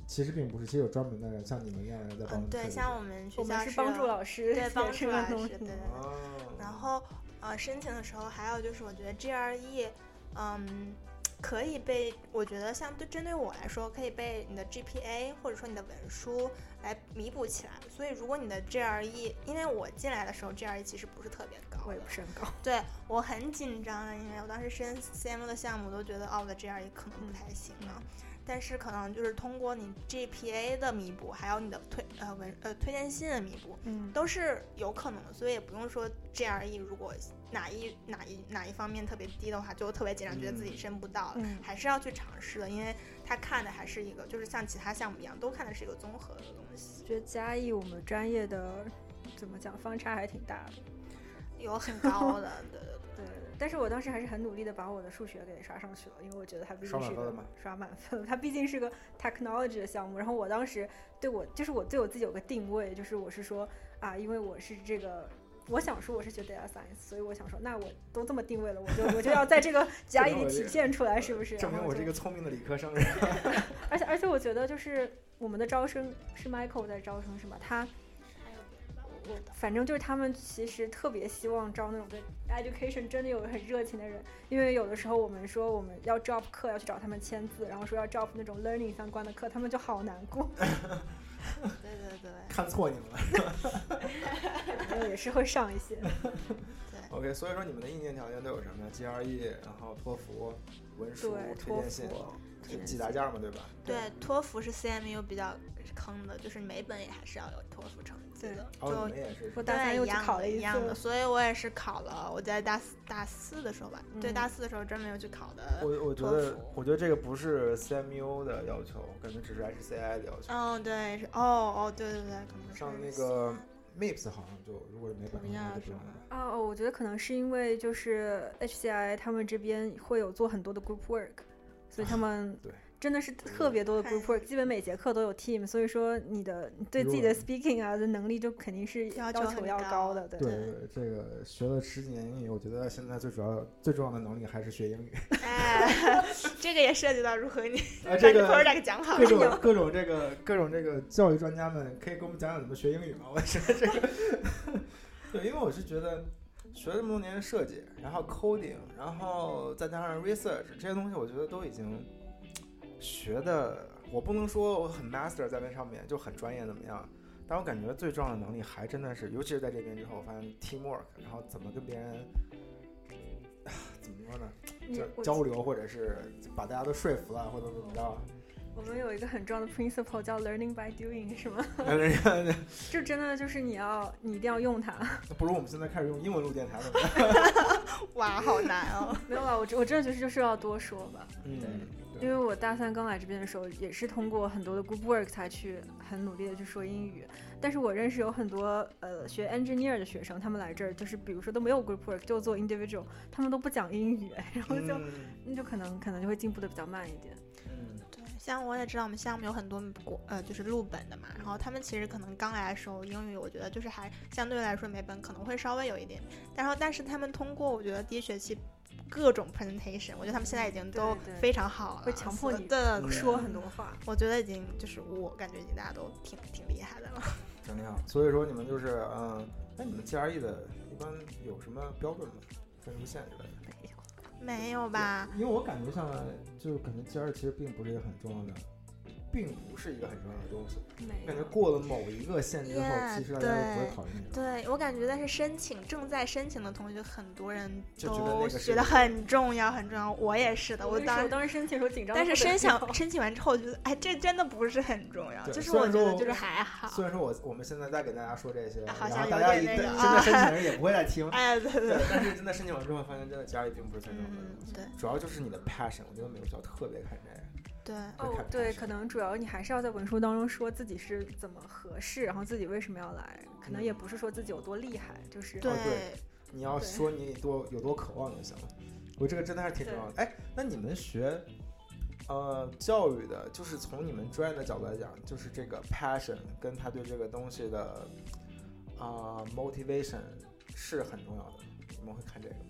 其实并不是，其实有专门的人像你们一样的人在帮嗯，对，像我们学我们校是帮助老师对 帮助老这个东西师对对对。哦，然后呃，申请的时候还有就是，我觉得 GRE，嗯，可以被我觉得像对针对我来说，可以被你的 GPA 或者说你的文书来弥补起来。所以如果你的 GRE，因为我进来的时候 GRE 其实不是特别高我也不，是很高。对我很紧张的，因为我当时申 CM 的项目都觉得哦，我的 GRE 可能不太行了。但是可能就是通过你 GPA 的弥补，还有你的推呃文呃推荐信的弥补，嗯，都是有可能的，所以也不用说 GRE 如果哪一哪一哪一方面特别低的话，就特别紧张，觉得自己申不到了，嗯还是要去尝试的，因为他看的还是一个，就是像其他项目一样，都看的是一个综合的东西，觉得嘉义我们专业的怎么讲方差还挺大的。有很高的，对。对，但是我当时还是很努力的把我的数学给刷上去了，因为我觉得它毕竟是一个刷满分了吗刷满分，它毕竟是个 technology 的项目。然后我当时对我就是我对我自己有个定位，就是我是说啊，因为我是这个。我想说我是学 data science，所以我想说，那我都这么定位了，我就我就要在这个 甲乙里体现出来，是不是？证明我是一个聪明的理科生人。而且而且我觉得就是我们的招生是 Michael 在招生是吗？他我反正就是他们其实特别希望招那种对 education 真的有很热情的人，因为有的时候我们说我们要 drop 课要去找他们签字，然后说要 drop 那种 learning 相关的课，他们就好难过，对对对看错你们了。也是会上一些。对，OK，所以说你们的硬件条件都有什么呀？GRE，然后托福、文书、推托荐信，福这几大件嘛，对吧？对，托福是 CMU 比较坑的，就是每本也还是要有托福成绩对的，哦，就。我大三又考了一样的，次，所以我也是考了。我在大四大四的时候吧，对，嗯大四的时候专门又去考的。我我觉得，我觉得这个不是 CMU 的要求，感觉只是 HCI 的要求。嗯，对，是哦哦，对对对，可能是上那个 MIPS 好像就如果是没本不一样就不用是吗了。啊，哦我觉得可能是因为就是 HCI 他们这边会有做很多的 group work，所以他们 对真的是特别多的 group work，基本每节课都有 team，所以说你的对自己的 speaking 啊的能力就肯定是要求要求要高高的，对对对，这个学了十几年英语，我觉得现在最主要最重要的能力还是学英语。哎，这个也涉及到如何你 啊，把你这个 project 讲好各。种各种这个各种这个教育专家们，可以给我们讲讲怎么学英语吗？我觉得这个，对，因为我是觉得学了这么多年设计，然后 coding，然后再加上 research 这些东西，我觉得都已经学的，我不能说我很 master 在那上面，就很专业怎么样。但我感觉最重要的能力还真的是，尤其是在这边之后，我发现 teamwork，然后怎么跟别人，啊怎么说呢，就交交流，或者是把大家都说服了，或者怎么着。我们有一个很重要的 principle 叫 learning by doing，是吗？就真的就是你要你一定要用它。不如我们现在开始用英文录电台怎么样？哇，好难哦。没有吧？我真我真的觉得就是要多说吧。嗯，因为我大三刚来这边的时候，也是通过很多的 group work 才去很努力的去说英语。但是我认识有很多呃学 engineer 的学生，他们来这儿就是比如说都没有 group work，就做 individual，他们都不讲英语，然后就、嗯那就可能可能就会进步的比较慢一点。嗯对，像我也知道我们项目有很多国呃就是录本的嘛，然后他们其实可能刚来的时候英语我觉得就是还相对来说每本可能会稍微有一点，然后但是他们通过我觉得第一学期各种 presentation，我觉得他们现在已经都非常好了，会强迫你的嗯说很多话，我觉得已经就是我感觉已经大家都挺挺厉害的了。挺厉害。所以说你们就是嗯，那你们 GRE 的一般有什么标准吗？分什么线之类的？没有没有吧？因为我感觉上来，就感觉 GRE 其实并不是一个很重要的，并不是一个很重要的东西。没感觉。过了某一个线之后 Yeah，其实大家都不会对考虑你。对我感觉，但是申请正在申请的同学，很多人都觉得很重要，很重要。我也是的，我当时当时申请的时候紧张但是申请申请完之后，我觉得，哎，这真的不是很重要，就是我我觉得就是还好。虽然说我我们现在在给大家说这些，好像然后大家一有点那个真的申请人也不会再听。哎，对对对对，，但是真的申请完之后，发现真的家里并不是最重要的嗯东西，对主要就是你的 passion。我觉得美国学校特别看这个。对，哦，对，可能主要你还是要在文书当中说自己是怎么合适，然后自己为什么要来，可能也不是说自己有多厉害，就是对哦对你要说你多有多渴望就行了。我这个真的还是挺重要的。哎，那你们学呃教育的，就是从你们专业的角度来讲，就是这个 passion 跟他对这个东西的啊、motivation 是很重要的。你们会看这个吗？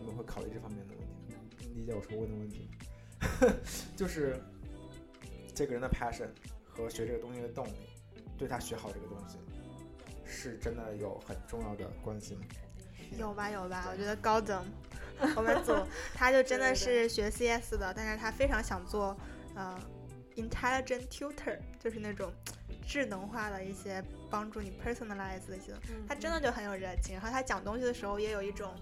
你们会考虑这方面的问题吗？理解我说问的问题吗？就是这个人的 passion 和学这个东西的动力，对他学好这个东西，是真的有很重要的关系吗？有吧有吧，我觉得高等我们组他就真的是学 CS 的，但是他非常想做呃 intelligent tutor，就是那种智能化的一些帮助你 personalize 的一些嗯他真的就很有热情，然后他讲东西的时候也有一种，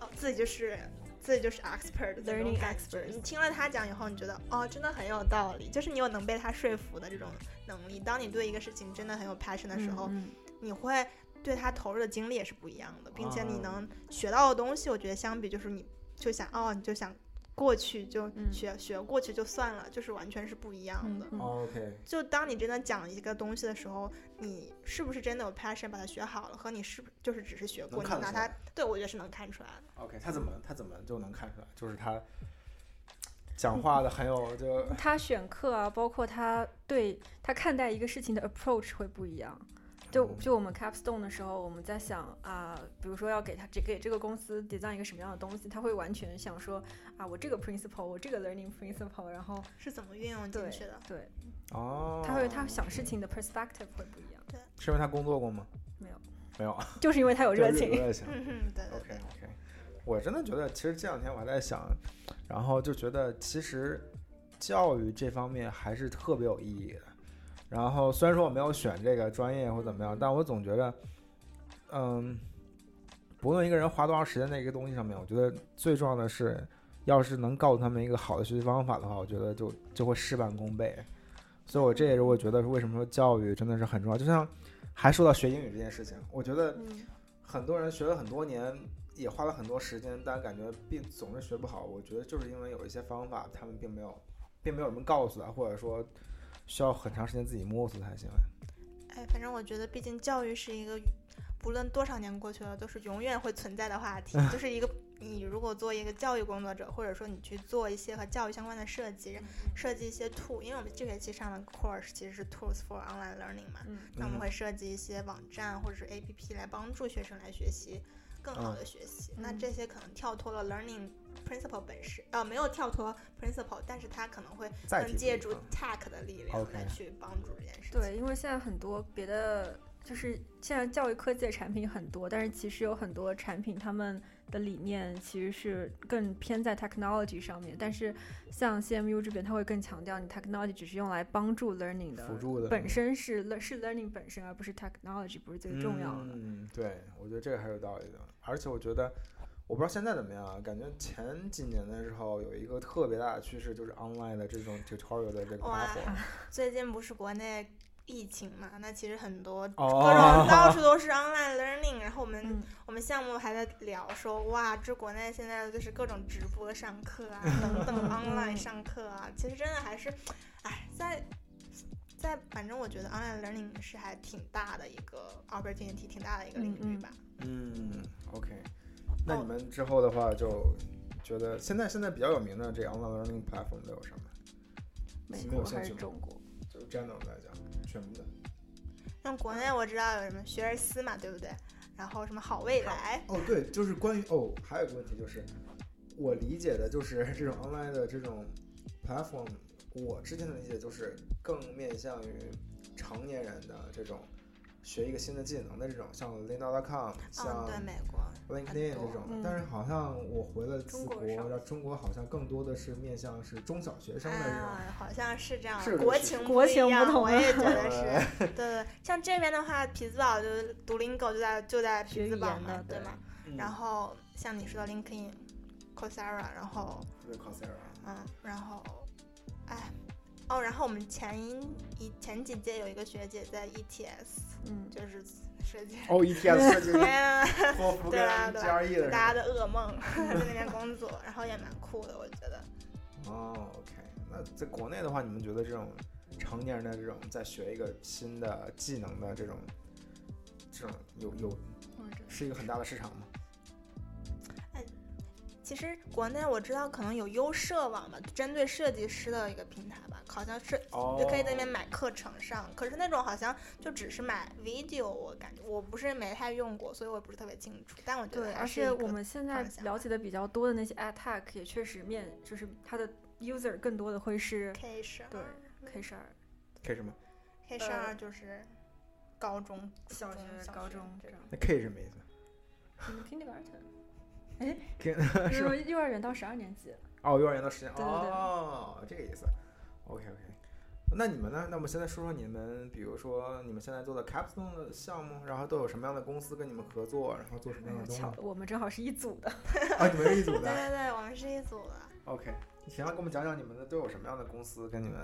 哦，自己就是自己就是 expert 的 Learning expert。你听了他讲以后，你觉得哦，真的很有道理，就是你有能被他说服的这种能力。当你对一个事情真的很有 passion 的时候，嗯你会对他投入的精力也是不一样的，并且你啊能学到的东西，我觉得相比就是你就想哦，你就想过去就嗯学、学过去就算了，就是完全是不一样的。OK，就当你真的讲一个东西的时候，你是不是真的有 passion 把它学好了，和你是不就是只是学过，能你拿它对我觉得是能看出来的。OK，他怎么他怎么就能看出来？就是他讲话的很有就他选课啊，包括他对他看待一个事情的 approach 会不一样。就嗯就我们 capstone 的时候，我们在想啊、比如说要给他这给这个公司 design 一个什么样的东西，他会完全想说啊，我这个 principle，我这个 learning principle，然后是怎么运用进去的？对，哦，他会他想事情的 perspective 会不一样，对是因为他工作过吗？没有，没有，就是因为他有 热情。热情。嗯哼，对对 OK OK，我真的觉得，其实这两天我还在想，然后就觉得其实教育这方面还是特别有意义的。然后虽然说我没有选这个专业或怎么样，但我总觉得，嗯，不论一个人花多长时间在一个东西上面，我觉得最重要的是，要是能告诉他们一个好的学习方法的话，我觉得就就会事半功倍。所以我这也是我觉得为什么说教育真的是很重要。就像还说到学英语这件事情，我觉得嗯，很多人学了很多年，也花了很多时间，但感觉并总是学不好。我觉得就是因为有一些方法，他们并没有，并没有人们告诉他，或者说需要很长时间自己摸索才行。哎，反正我觉得，毕竟教育是一个，不论多少年过去了，都是永远会存在的话题。就是一个，你如果做一个教育工作者，或者说你去做一些和教育相关的设计，设计一些 tool，因为我们这学期上的 course 其实是 tools for online learning 嘛，嗯那我们会设计一些网站或者是 APP 来帮助学生来学习更好的学习。那嗯这些可能跳脱了 learning principle 本身，呃，没有跳脱 principle，但是它可能会更借助 tech 的力量来去帮助这件事情。对，因为现在很多别的，就是现在教育科技的产品很多，但是其实有很多产品他们的理念其实是更偏在 technology 上面，但是像 CMU 这边，它会更强调你 technology 只是用来帮助 learning 的，辅助的本身是是 learning 本身，而不是 technology 不是最重要的。嗯，对，我觉得这个还是有道理的。而且我觉得，我不知道现在怎么样啊，感觉前几年的时候有一个特别大的趋势，就是 online 的这种 tutorial 的这个哇。最近不是国内疫情嘛，那其实很多各哦种 到处都是 online learning，然后我们、嗯，我们项目还在聊说，哇，这国内现在就是各种直播上课啊，等等 online 上课啊，其实真的还是，哎，在在反正我觉得 online learning 是还挺大的一个 opportunity，挺大的一个领域吧。嗯，OK。那你哦们之后的话，就觉得现在现在比较有名的这 online learning platform 都有什么？美没有国还是中国？就 general 来讲，全部的。像国内我知道有什么学而思嘛，对不对？然后什么好未来，哦，对，就是关于哦，还有一个问题就是，我理解的就是 这种 online 的这种 platform，我之前的理解就是更面向于成年人的这种学一个新的技能的这种，像 Lynda.com，嗯，像对，美国 LinkedIn 这种但是好像我回了次国，中国少然后中国好像更多的是面向是中小学生的这种。啊，好像是这样是，国情国一样情不同我也觉得是。对对，像这边的话，匹兹堡就是读 Lingo 就在就在匹兹堡嘛对对吗？嗯然后像你说的 LinkedIn、Coursera，然后对 Coursera，嗯，然后，哎，哦，然后我们前一一前几届有一个学姐在 ETS，嗯，就是设计，哦计天啊，托福跟对啊对啊 GRE 的大家的噩梦，在那边工作，然后也蛮酷的，我觉得。哦，OK，那在国内的话，你们觉得这种成年人的这种在学一个新的技能的这种，这种有有是一个很大的市场吗？其实国内我知道可能有优设网吧，针对设计师的一个平台吧，好像是哦就可以在那边买课程上。可是那种好像就只是买 video，我感觉我不是没太用过，所以我也不是特别清楚。但我觉，得还而且是我们现在了解的比较多的那些 attack 也确实面，就是它的 user 更多的会是 K 十对 K 十二 K 什么？K 十二就是高中、小学、小学高中这种。那 K 是什么意思 kindergarten，？K 就是是幼儿园到十二年级。哦，幼儿园到十年对对对哦，这个意思。OK OK，那你们呢？那我们现在说说你们，比如说你们现在做的 Capstone 的项目，然后都有什么样的公司跟你们合作，然后做什么样的东西巧，？我们正好是一组的。啊，你们是一组的。对对对，我们是一组的。OK，行，那给我们讲讲你们的都有什么样的公司跟你们？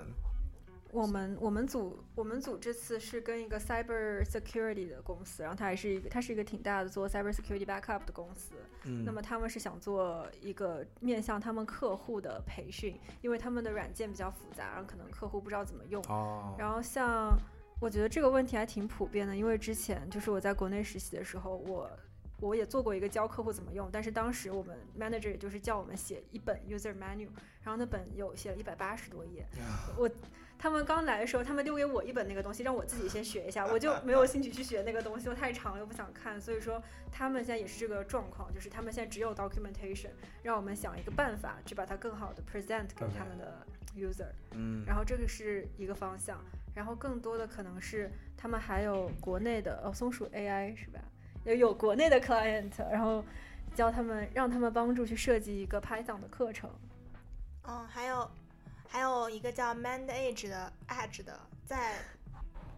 我们我们组我们组这次是跟一个 cyber security 的公司，然后它还是一个它是一个挺大的做 cyber security backup 的公司。嗯那么他们是想做一个面向他们客户的培训，因为他们的软件比较复杂，然后可能客户不知道怎么用。哦，然后像我觉得这个问题还挺普遍的，因为之前就是我在国内实习的时候，我我也做过一个教客户怎么用，但是当时我们 manager 也就是叫我们写一本 user manual，然后那本有写了一百八十多页，我。他们刚来的时候，他们丢给我一本那个东西，让我自己先学一下，我就没有兴趣去学那个东西，又太长了又不想看。所以说，他们现在也是这个状况，就是他们现在只有 documentation，让我们想一个办法去把它更好的 present 给他们的 user。嗯，然后这个是一个方向，然后更多的可能是他们还有国内的哦，松鼠 AI 是吧？有有国内的 client，然后教他们让他们帮助去设计一个 Python 的课程。嗯，还有还有一个叫 Mand Edge 的 Edge 的，在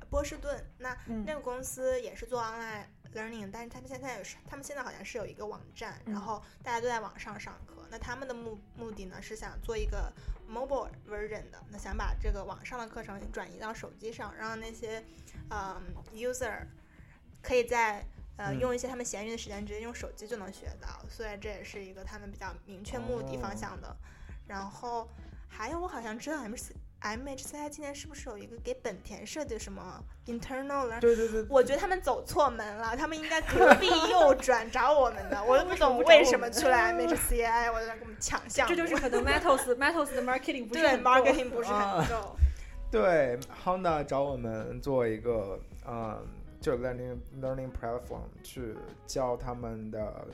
波士顿。那嗯那个公司也是做 online learning，但是他们现在也是，他们现在好像是有一个网站，然嗯后大家都在网上上课。那他们的目目的呢是想做一个 mobile version 的，那想把这个网上的课程转移到手机上，让那些嗯 user 可以在呃、嗯用一些他们闲余的时间直接用手机就能学到，所以这也是一个他们比较明确目的方哦向的。然后还有我好像知道 M C MHCI 今年是不是有一个给本田设计什么 internal learn？对对对，我觉得他们走错门了，他们应该隔壁右转找我们的，我都不懂为为什么不找我什么去了 MHCI，我在跟我们抢项目。这就是可能 Metals Metals 的 marketing 不是对很够 marketing 不是啊很够。对，Honda 找我们做一个，嗯，就 learning learning platform 去教他们的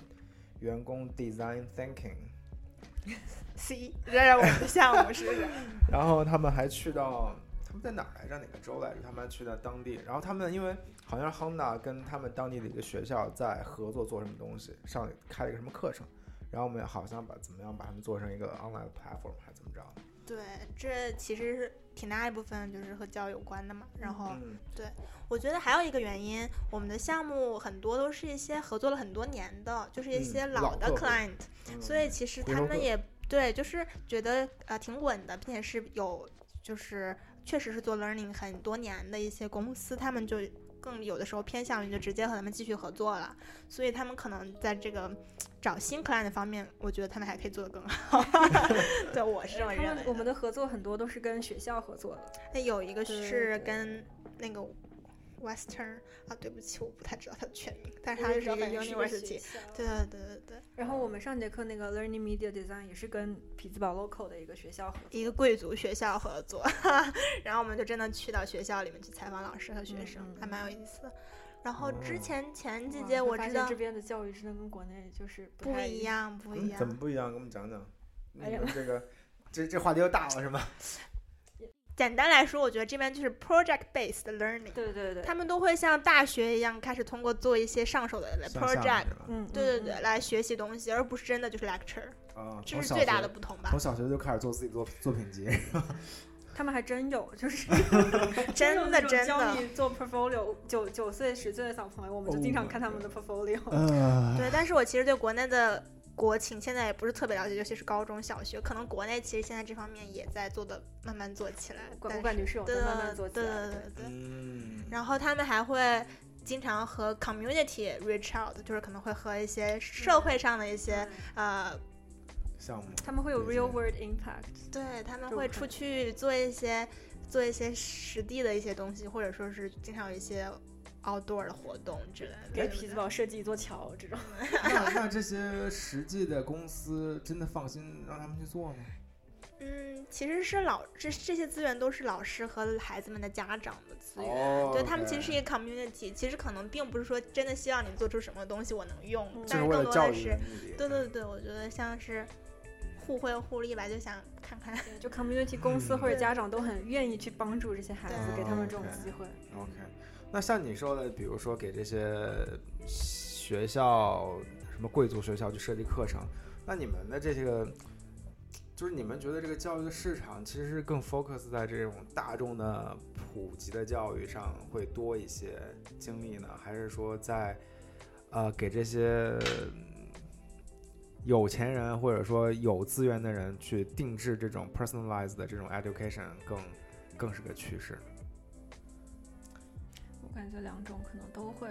员工 design thinking，C，这是 我们的项目是？然后他们还去到他们在哪儿来着？哪个州来着？他们还去到当地，然后他们因为好像是 Honda 跟他们当地的一个学校在合作做什么东西，上开了一个什么课程，然后我们好像把怎么样把他们做成一个 online platform 还是怎么着？对，这其实是挺大一部分就是和教育有关的嘛。然后嗯，我觉得还有一个原因，我们的项目很多都是一些合作了很多年的，就是一嗯些老的 client，、嗯所以其实他们也对，就是觉得呃挺稳的，并且是有就是确实是做 learning 很多年的一些公司，他们就更有的时候偏向于就直接和他们继续合作了，所以他们可能在这个找新 client 方面，我觉得他们还可以做得更好。对，我是这么认为我们的合作很多都是跟学校合作的，那有一个是跟那个 Western 啊，对不起，我不太知道它的全名，但是我它是一个 university。对对对对对，然后我们上节课那个 Learning Media Design 也是跟匹兹堡 local 的一个学校合作，一个贵族学校合作，然后我们就真的去到学校里面去采访老师和学生，还蛮有意思的。然后之哦前前几哇届我知道这边的教育真的跟国内就是不一。样，不一嗯，样。怎么不一样？给我们讲讲。哎呀这个，这这话题又大了是吗？简单来说，我觉得这边就是 project based learning，对对对，他们都会像大学一样开始通过做一些上手的 project，嗯，对对嗯对，来学习东西，而不是真的就是 lecture，啊，这是最大的不同吧从？小学就开始做自己作作品集，他们还真有，就是 真的真的。你做 portfolio，九九岁十岁的小朋友，我们就经常看他们的 portfolio。呃，对，但是我其实对国内的国情现在也不是特别了解，尤其是高中小学，可能国内其实现在这方面也在做的慢慢做起来。我但我感觉是有对在慢慢做起对。对对对。嗯，然后他们还会经常和 community reach out，就是可能会和一些社会上的一些呃，项目，他们会有 real world impact。对他们会出去做一些做一些实地的一些东西，或者说是经常有一些 outdoor 的活动之类的。给匹兹堡设计一座桥，这种 那那这些实际的公司真的放心让他们去做吗？嗯，其实是老这这些资源都是老师和孩子们的家长的资源。哦对他们其实是一个 community，其实可能并不是说真的希望你做出什么东西我能用，嗯但是更多的是。对对对，我觉得像是互惠互利吧，就想看看。就 community 公司嗯或者家长都很愿意去帮助这些孩子，对给他们这种机会。OK，那像你说的，比如说给这些学校什么贵族学校去设计课程，那你们的这个，就是你们觉得这个教育的市场其实是更 focus 在这种大众的普及的教育上会多一些精力呢，还是说在呃给这些有钱人或者说有资源的人去定制这种 personalized 的这种 education 更更是个趋势？我感觉两种可能都会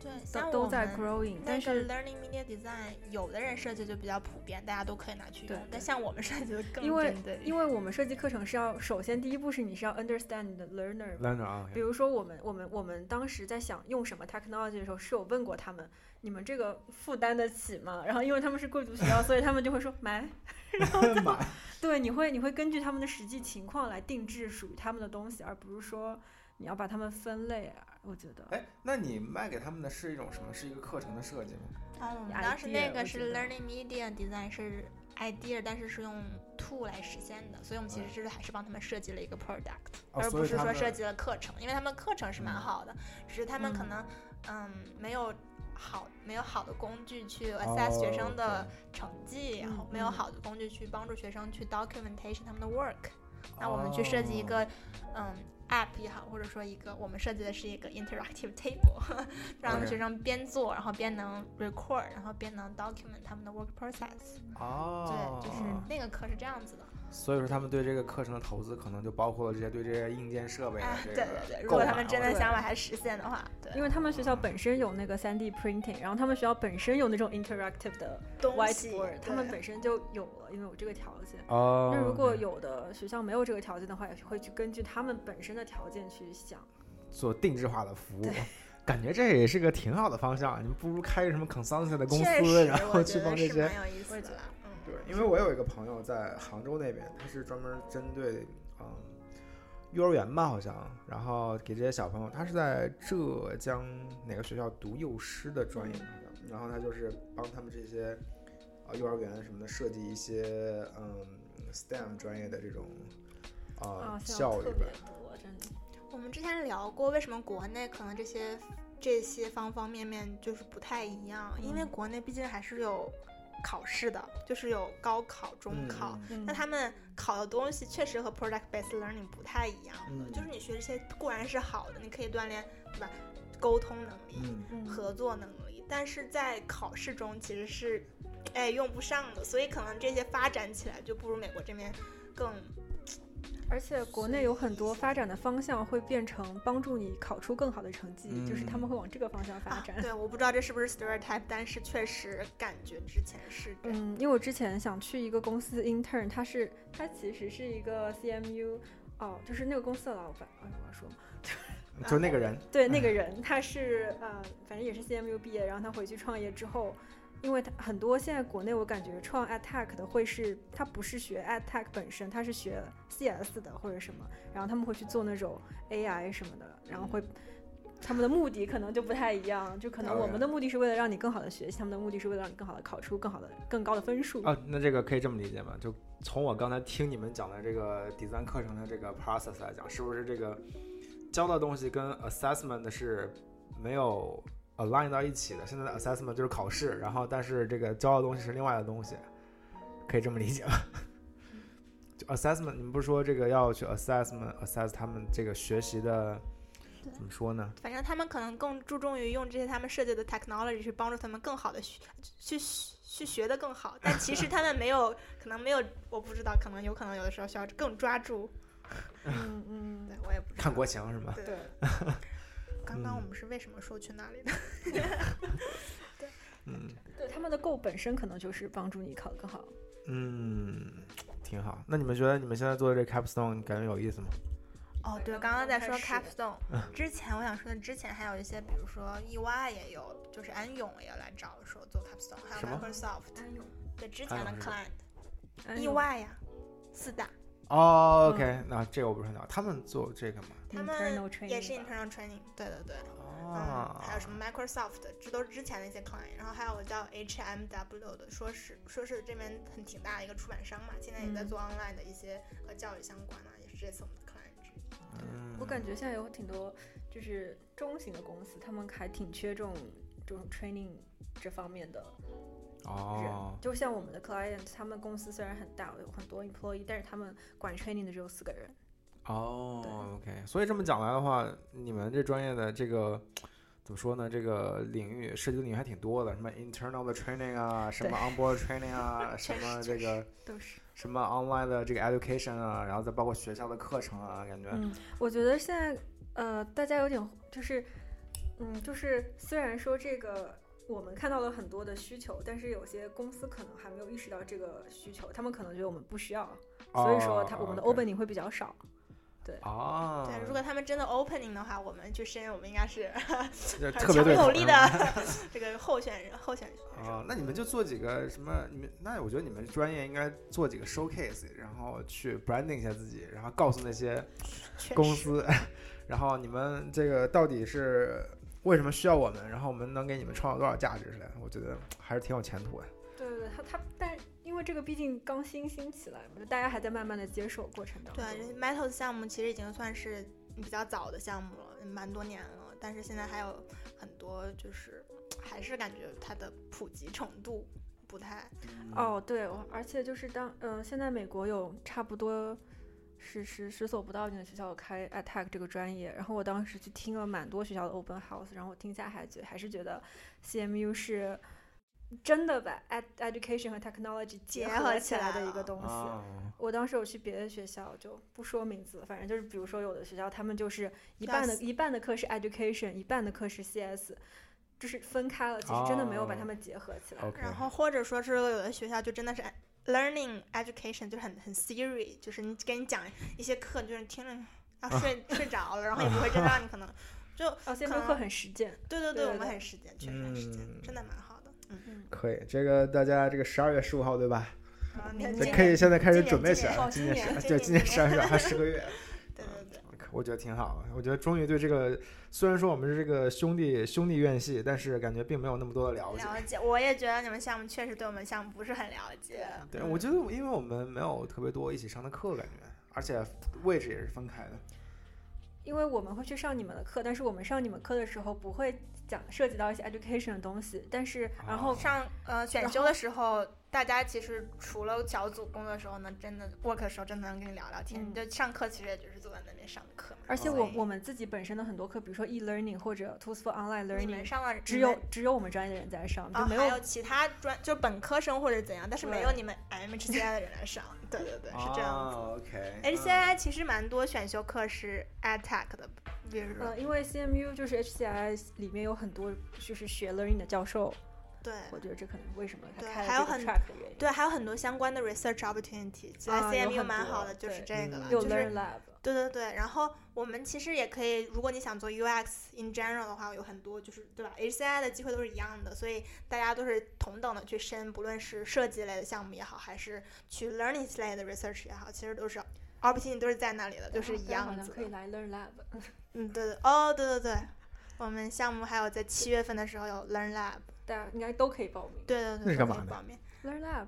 对，都像我都在们 growing，但是 learning media design，有的人设计就比较普遍，大家都可以拿去用。但像我们设计的更因为针对，因为我们设计课程是要首先第一步是你是要 understand 你的 learner，learner 啊比如说我们我们我们当时在想用什么 technology 的时候，是有问过他们，你们这个负担得起吗？然后因为他们是贵族学校，所以他们就会说买。买对，你会你会根据他们的实际情况来定制属于他们的东西，而不是说你要把它们分类啊。我觉得，哎，那你卖给他们的是一种什么？是一个课程的设计吗？哦，我们当时那个是 learning media design 是 idea，但是是用 tool 来实现的，所以我们其实是还是帮他们设计了一个 product，、哦，而不是说设计了课程，因为他们课程是蛮嗯好的，只是他们可嗯能嗯没有好没有好的工具去 assess 学生的哦成绩，然后嗯嗯没有好的工具去帮助学生去 documentation 他们的 work。那我们去设计一个哦嗯 app 也好，或者说一个我们设计的是一个 interactive table，让学生边做，然后边能 record，然后边能 document 他们的 work process。哦，对，就是那个课是这样子的。所以说他们对这个课程的投资，可能就包括了这些对这些硬件设备的哎，这对个对对，如果他们真的想把它实现的话，对，因为他们学校本身有那个 3D printing，然后他们学校本身有那种 interactive 的东西 whiteboard，他们本身就有了，因为有这个条件。哦，那如果有的学校没有这个条件的话，也会去根据他们本身的条件去想。做定制化的服务，感觉这也是个挺好的方向。你们不如开个什么 consulting 的公司，然后去帮这些有意思的对，因为我有一个朋友在杭州那边，他是专门针对嗯幼儿园吧，好像，然后给这些小朋友，他是在浙江哪个学校读幼师的专业好像，然后他就是帮他们这些啊、幼儿园什么的设计一些嗯 STEM 专业的这种啊、啊，现在教育特别吧。多，真的。我们之前聊过，为什么国内可能这些这些方方面面就是不太一样，因为嗯国内毕竟还是有考试的，就是有高考、中嗯考。嗯。那他们考的东西确实和 product based learning 不太一样的，嗯。就是你学这些固然是好的，你可以锻炼对吧？沟通能力、合作能力，但是在考试中其实是哎用不上的，所以可能这些发展起来就不如美国这边更而且国内有很多发展的方向会变成帮助你考出更好的成绩，就是他们会往这个方向发展。啊。对，我不知道这是不是 stereotype，但是确实感觉之前是这样。嗯，因为我之前想去一个公司 intern，他是他其实是一个 CMU，哦，就是那个公司的老板，啊，我要说吗？就那个人，对，那个人他是呃，反正也是 CMU 毕业，然后他回去创业之后，因为他很多现在国内我感觉创 attack 的会是，他不是学 attack 本身，他是学 CS 的或者什么，然后他们会去做那种 AI 什么的，然后会。他们的目的可能就不太一样，就可能我们的目的是为了让你更好的学习，他们的目的是为了让你更好的考出更好的、更高的分数。哦，那这个可以这么理解吗？就从我刚才听你们讲的这个 design 课程的这个 process 来讲，是不是这个教的东西跟 assessment 是没有 align 到一起的？现在的 assessment 就是考试，然后但是这个教的东西是另外的东西，可以这么理解吗？就 assessment，你们不是说这个要去 assessment assess 他们这个学习的怎么说呢？反正他们可能更注重于用这些他们设计的 technology 去帮助他们更好的学去去学的更好，但其实他们没有，可能没有，我不知道，可能有可能有的时候需要更抓住。嗯嗯对，我也不知道。看国情是吗？对对，刚刚我嗯。们是为什么说去那里的？嗯。对，他们的 goal 本身可能就是帮助你考得更好。嗯，挺好。那你们觉得你们现在做的这 capstone 感觉有意思吗？哦，对，刚刚在说 capstone，之前我想说的，之前还有一些，比如说意外也有，就是安永也来找说做 capstone，还有 Microsoft，安永。对之前的 client 安永。EY 呀，四大，哦，OK，那这个我不是很了解。他们做这个吗？他们也是 internal training，对对对。啊嗯，，还有什么 Microsoft，的这都是之前的一些 client，然后还有个叫 HMW 的，说是说是这边很挺大的一个出版商嘛，现在也在嗯做 online 的一些和教育相关的，也是这次我们的 client 之一。嗯我感觉现在有挺多就是中型的公司，他们还挺缺这种这种 training 这方面的人。哦，就像我们的 client，他们公司虽然很大，有很多 employee，但是他们管 training 的只有四个人。哦，OK，所以这么讲来的话，你们这专业的这个怎么说呢？这个领域涉及的领域还挺多的，什么 internal 的 training 啊，什么 onboard training 啊，什么 这个都是。什么 online 的这个 education 啊，然后再包括学校的课程啊，感觉嗯，我觉得现在呃，大家有点就是，嗯，就是虽然说这个我们看到了很多的需求，但是有些公司可能还没有意识到这个需求，他们可能觉得我们不需要，所以说他我们的哦 opening 会比较少。哦，对，如果他们真的 opening 的话，我们去申，我们应该是就很 强特别有力的 这个候选人候选选手。哦，那你们就做几个什么？你们那我觉得你们专业应该做几个 showcase，然后去 branding 一下自己，然后告诉那些公司，然后你们这个到底是为什么需要我们，然后我们能给你们创造多少价值之类的，我觉得还是挺有前途的。对对对，他他，但因为这个毕竟刚新兴起来嘛，就大家还在慢慢的接受过程当中。对，Metals 项目其实已经算是比较早的项目了，蛮多年了，但是现在还有很多就是还是感觉它的普及程度不太。哦，对，我而且就是当呃，现在美国有差不多是是十所不到点的学校有开 Attack 这个专业，然后我当时去听了蛮多学校的 Open House，然后我听下来还觉还是觉得 CMU 是真的把 ed education 和 technology 结合合起来的一个东西。啊，我当时有去别的学校，就不说名字了，反正就是比如说有的学校他们就是一半的一半的课是 education，一半的课是 CS，就是分开了，其实真的没有把它哦们结合起来。然后或者说是有的学校就真的是 learning education 就很很 theory，就是你给你讲一些课，就是听着要睡、睡着了，然后也不会真的让你可能就哦，现可能在课很实践。对对对我们很实践，确实很实践，嗯真的蛮好的。嗯，嗯，可以，这个大家这个十二月十五号对吧？可以现在开始准备起来了。今年哦今年十对今年十二月还十个月，我觉得挺好的。我觉得终于对这个，虽然说我们是这个兄弟兄弟院系，但是感觉并没有那么多的了解。了解。我也觉得你们项目确实对我们项目不是很了解。对，我觉得因为我们没有特别多一起上的课，感觉，而且位置也是分开的。因为我们会去上你们的课，但是我们上你们课的时候不会讲涉及到一些 education 的东西，但是然后哦上呃选修的时候，大家其实除了小组工作的时候呢，真的 work 的时候真的能跟你聊聊天。嗯你就上课其实也就是坐在那边上课嘛。而且我我们自己本身的很多课，比如说 e-learning 或者 Tools for Online Learning，你们上了只有只有我们专业的人在上，啊，就没还有其他专就本科生或者怎样，但是没有你们 MHCI 的人来上。对对对，是这样子。哦 OK。HCI 其实蛮多选修课是 AdTech 的，比如说呃，因为 CMU 就是 HCI 里面有很多就是学 learning 的教授，对我觉得这可能为什么他对开了这个还有很 track 的原因。对，还有很多相关的 research opportunity，在啊有 CMU 很多蛮好的，就是这个了，就是 Lab，对对对，然后我们其实也可以，如果你想做 UX in general 的话，有很多就是对吧？HCI 的机会都是一样的，所以大家都是同等的去申，不论是设计类的项目也好，还是去 learning 类的 research 也好，其实都是 opportunity 都是在那里的，都是一样的。像可以来 Learn Lab。嗯，对对，哦，对对对，我们项目还有在七月份的时候有 Learn Lab，大家应该都可以报名。对对对，那是干嘛的都可以报名，Learn Lab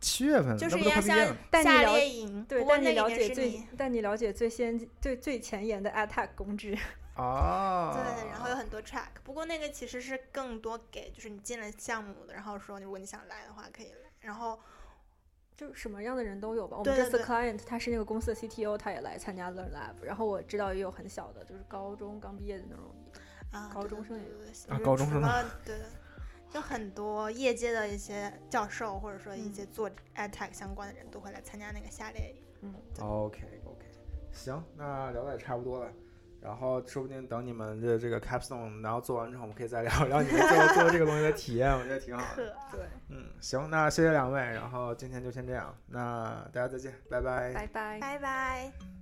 七月份，就是要像毕业了吗？夏带你了令营，对，带你了解最带你了解最先进最最前沿的 attack 工具。哦。对，然后有很多 track，不过那个其实是更多给就是你进了项目的，然后说如果你想来的话可以来，然后就什么样的人都有吧。我们这次对对对 client 他是那个公司的 CTO，他也来参加 Learn Lab。然后我知道也有很小的，就是高中刚毕业的那种。啊，高中生也有对对对啊就是除高中生呢了对，就很多业界的一些教授或者说一嗯些做 AdTech 相关的人都会来参加那个夏令营。嗯，OK OK，行，那聊的也差不多了。然后说不定等你们的这个 capstone 然后做完之后，我们可以再聊聊你们做做 这个东西的体验，我觉得挺好的。对，嗯，行，那谢谢两位，然后今天就先这样，那大家再见，拜拜。拜拜。拜拜。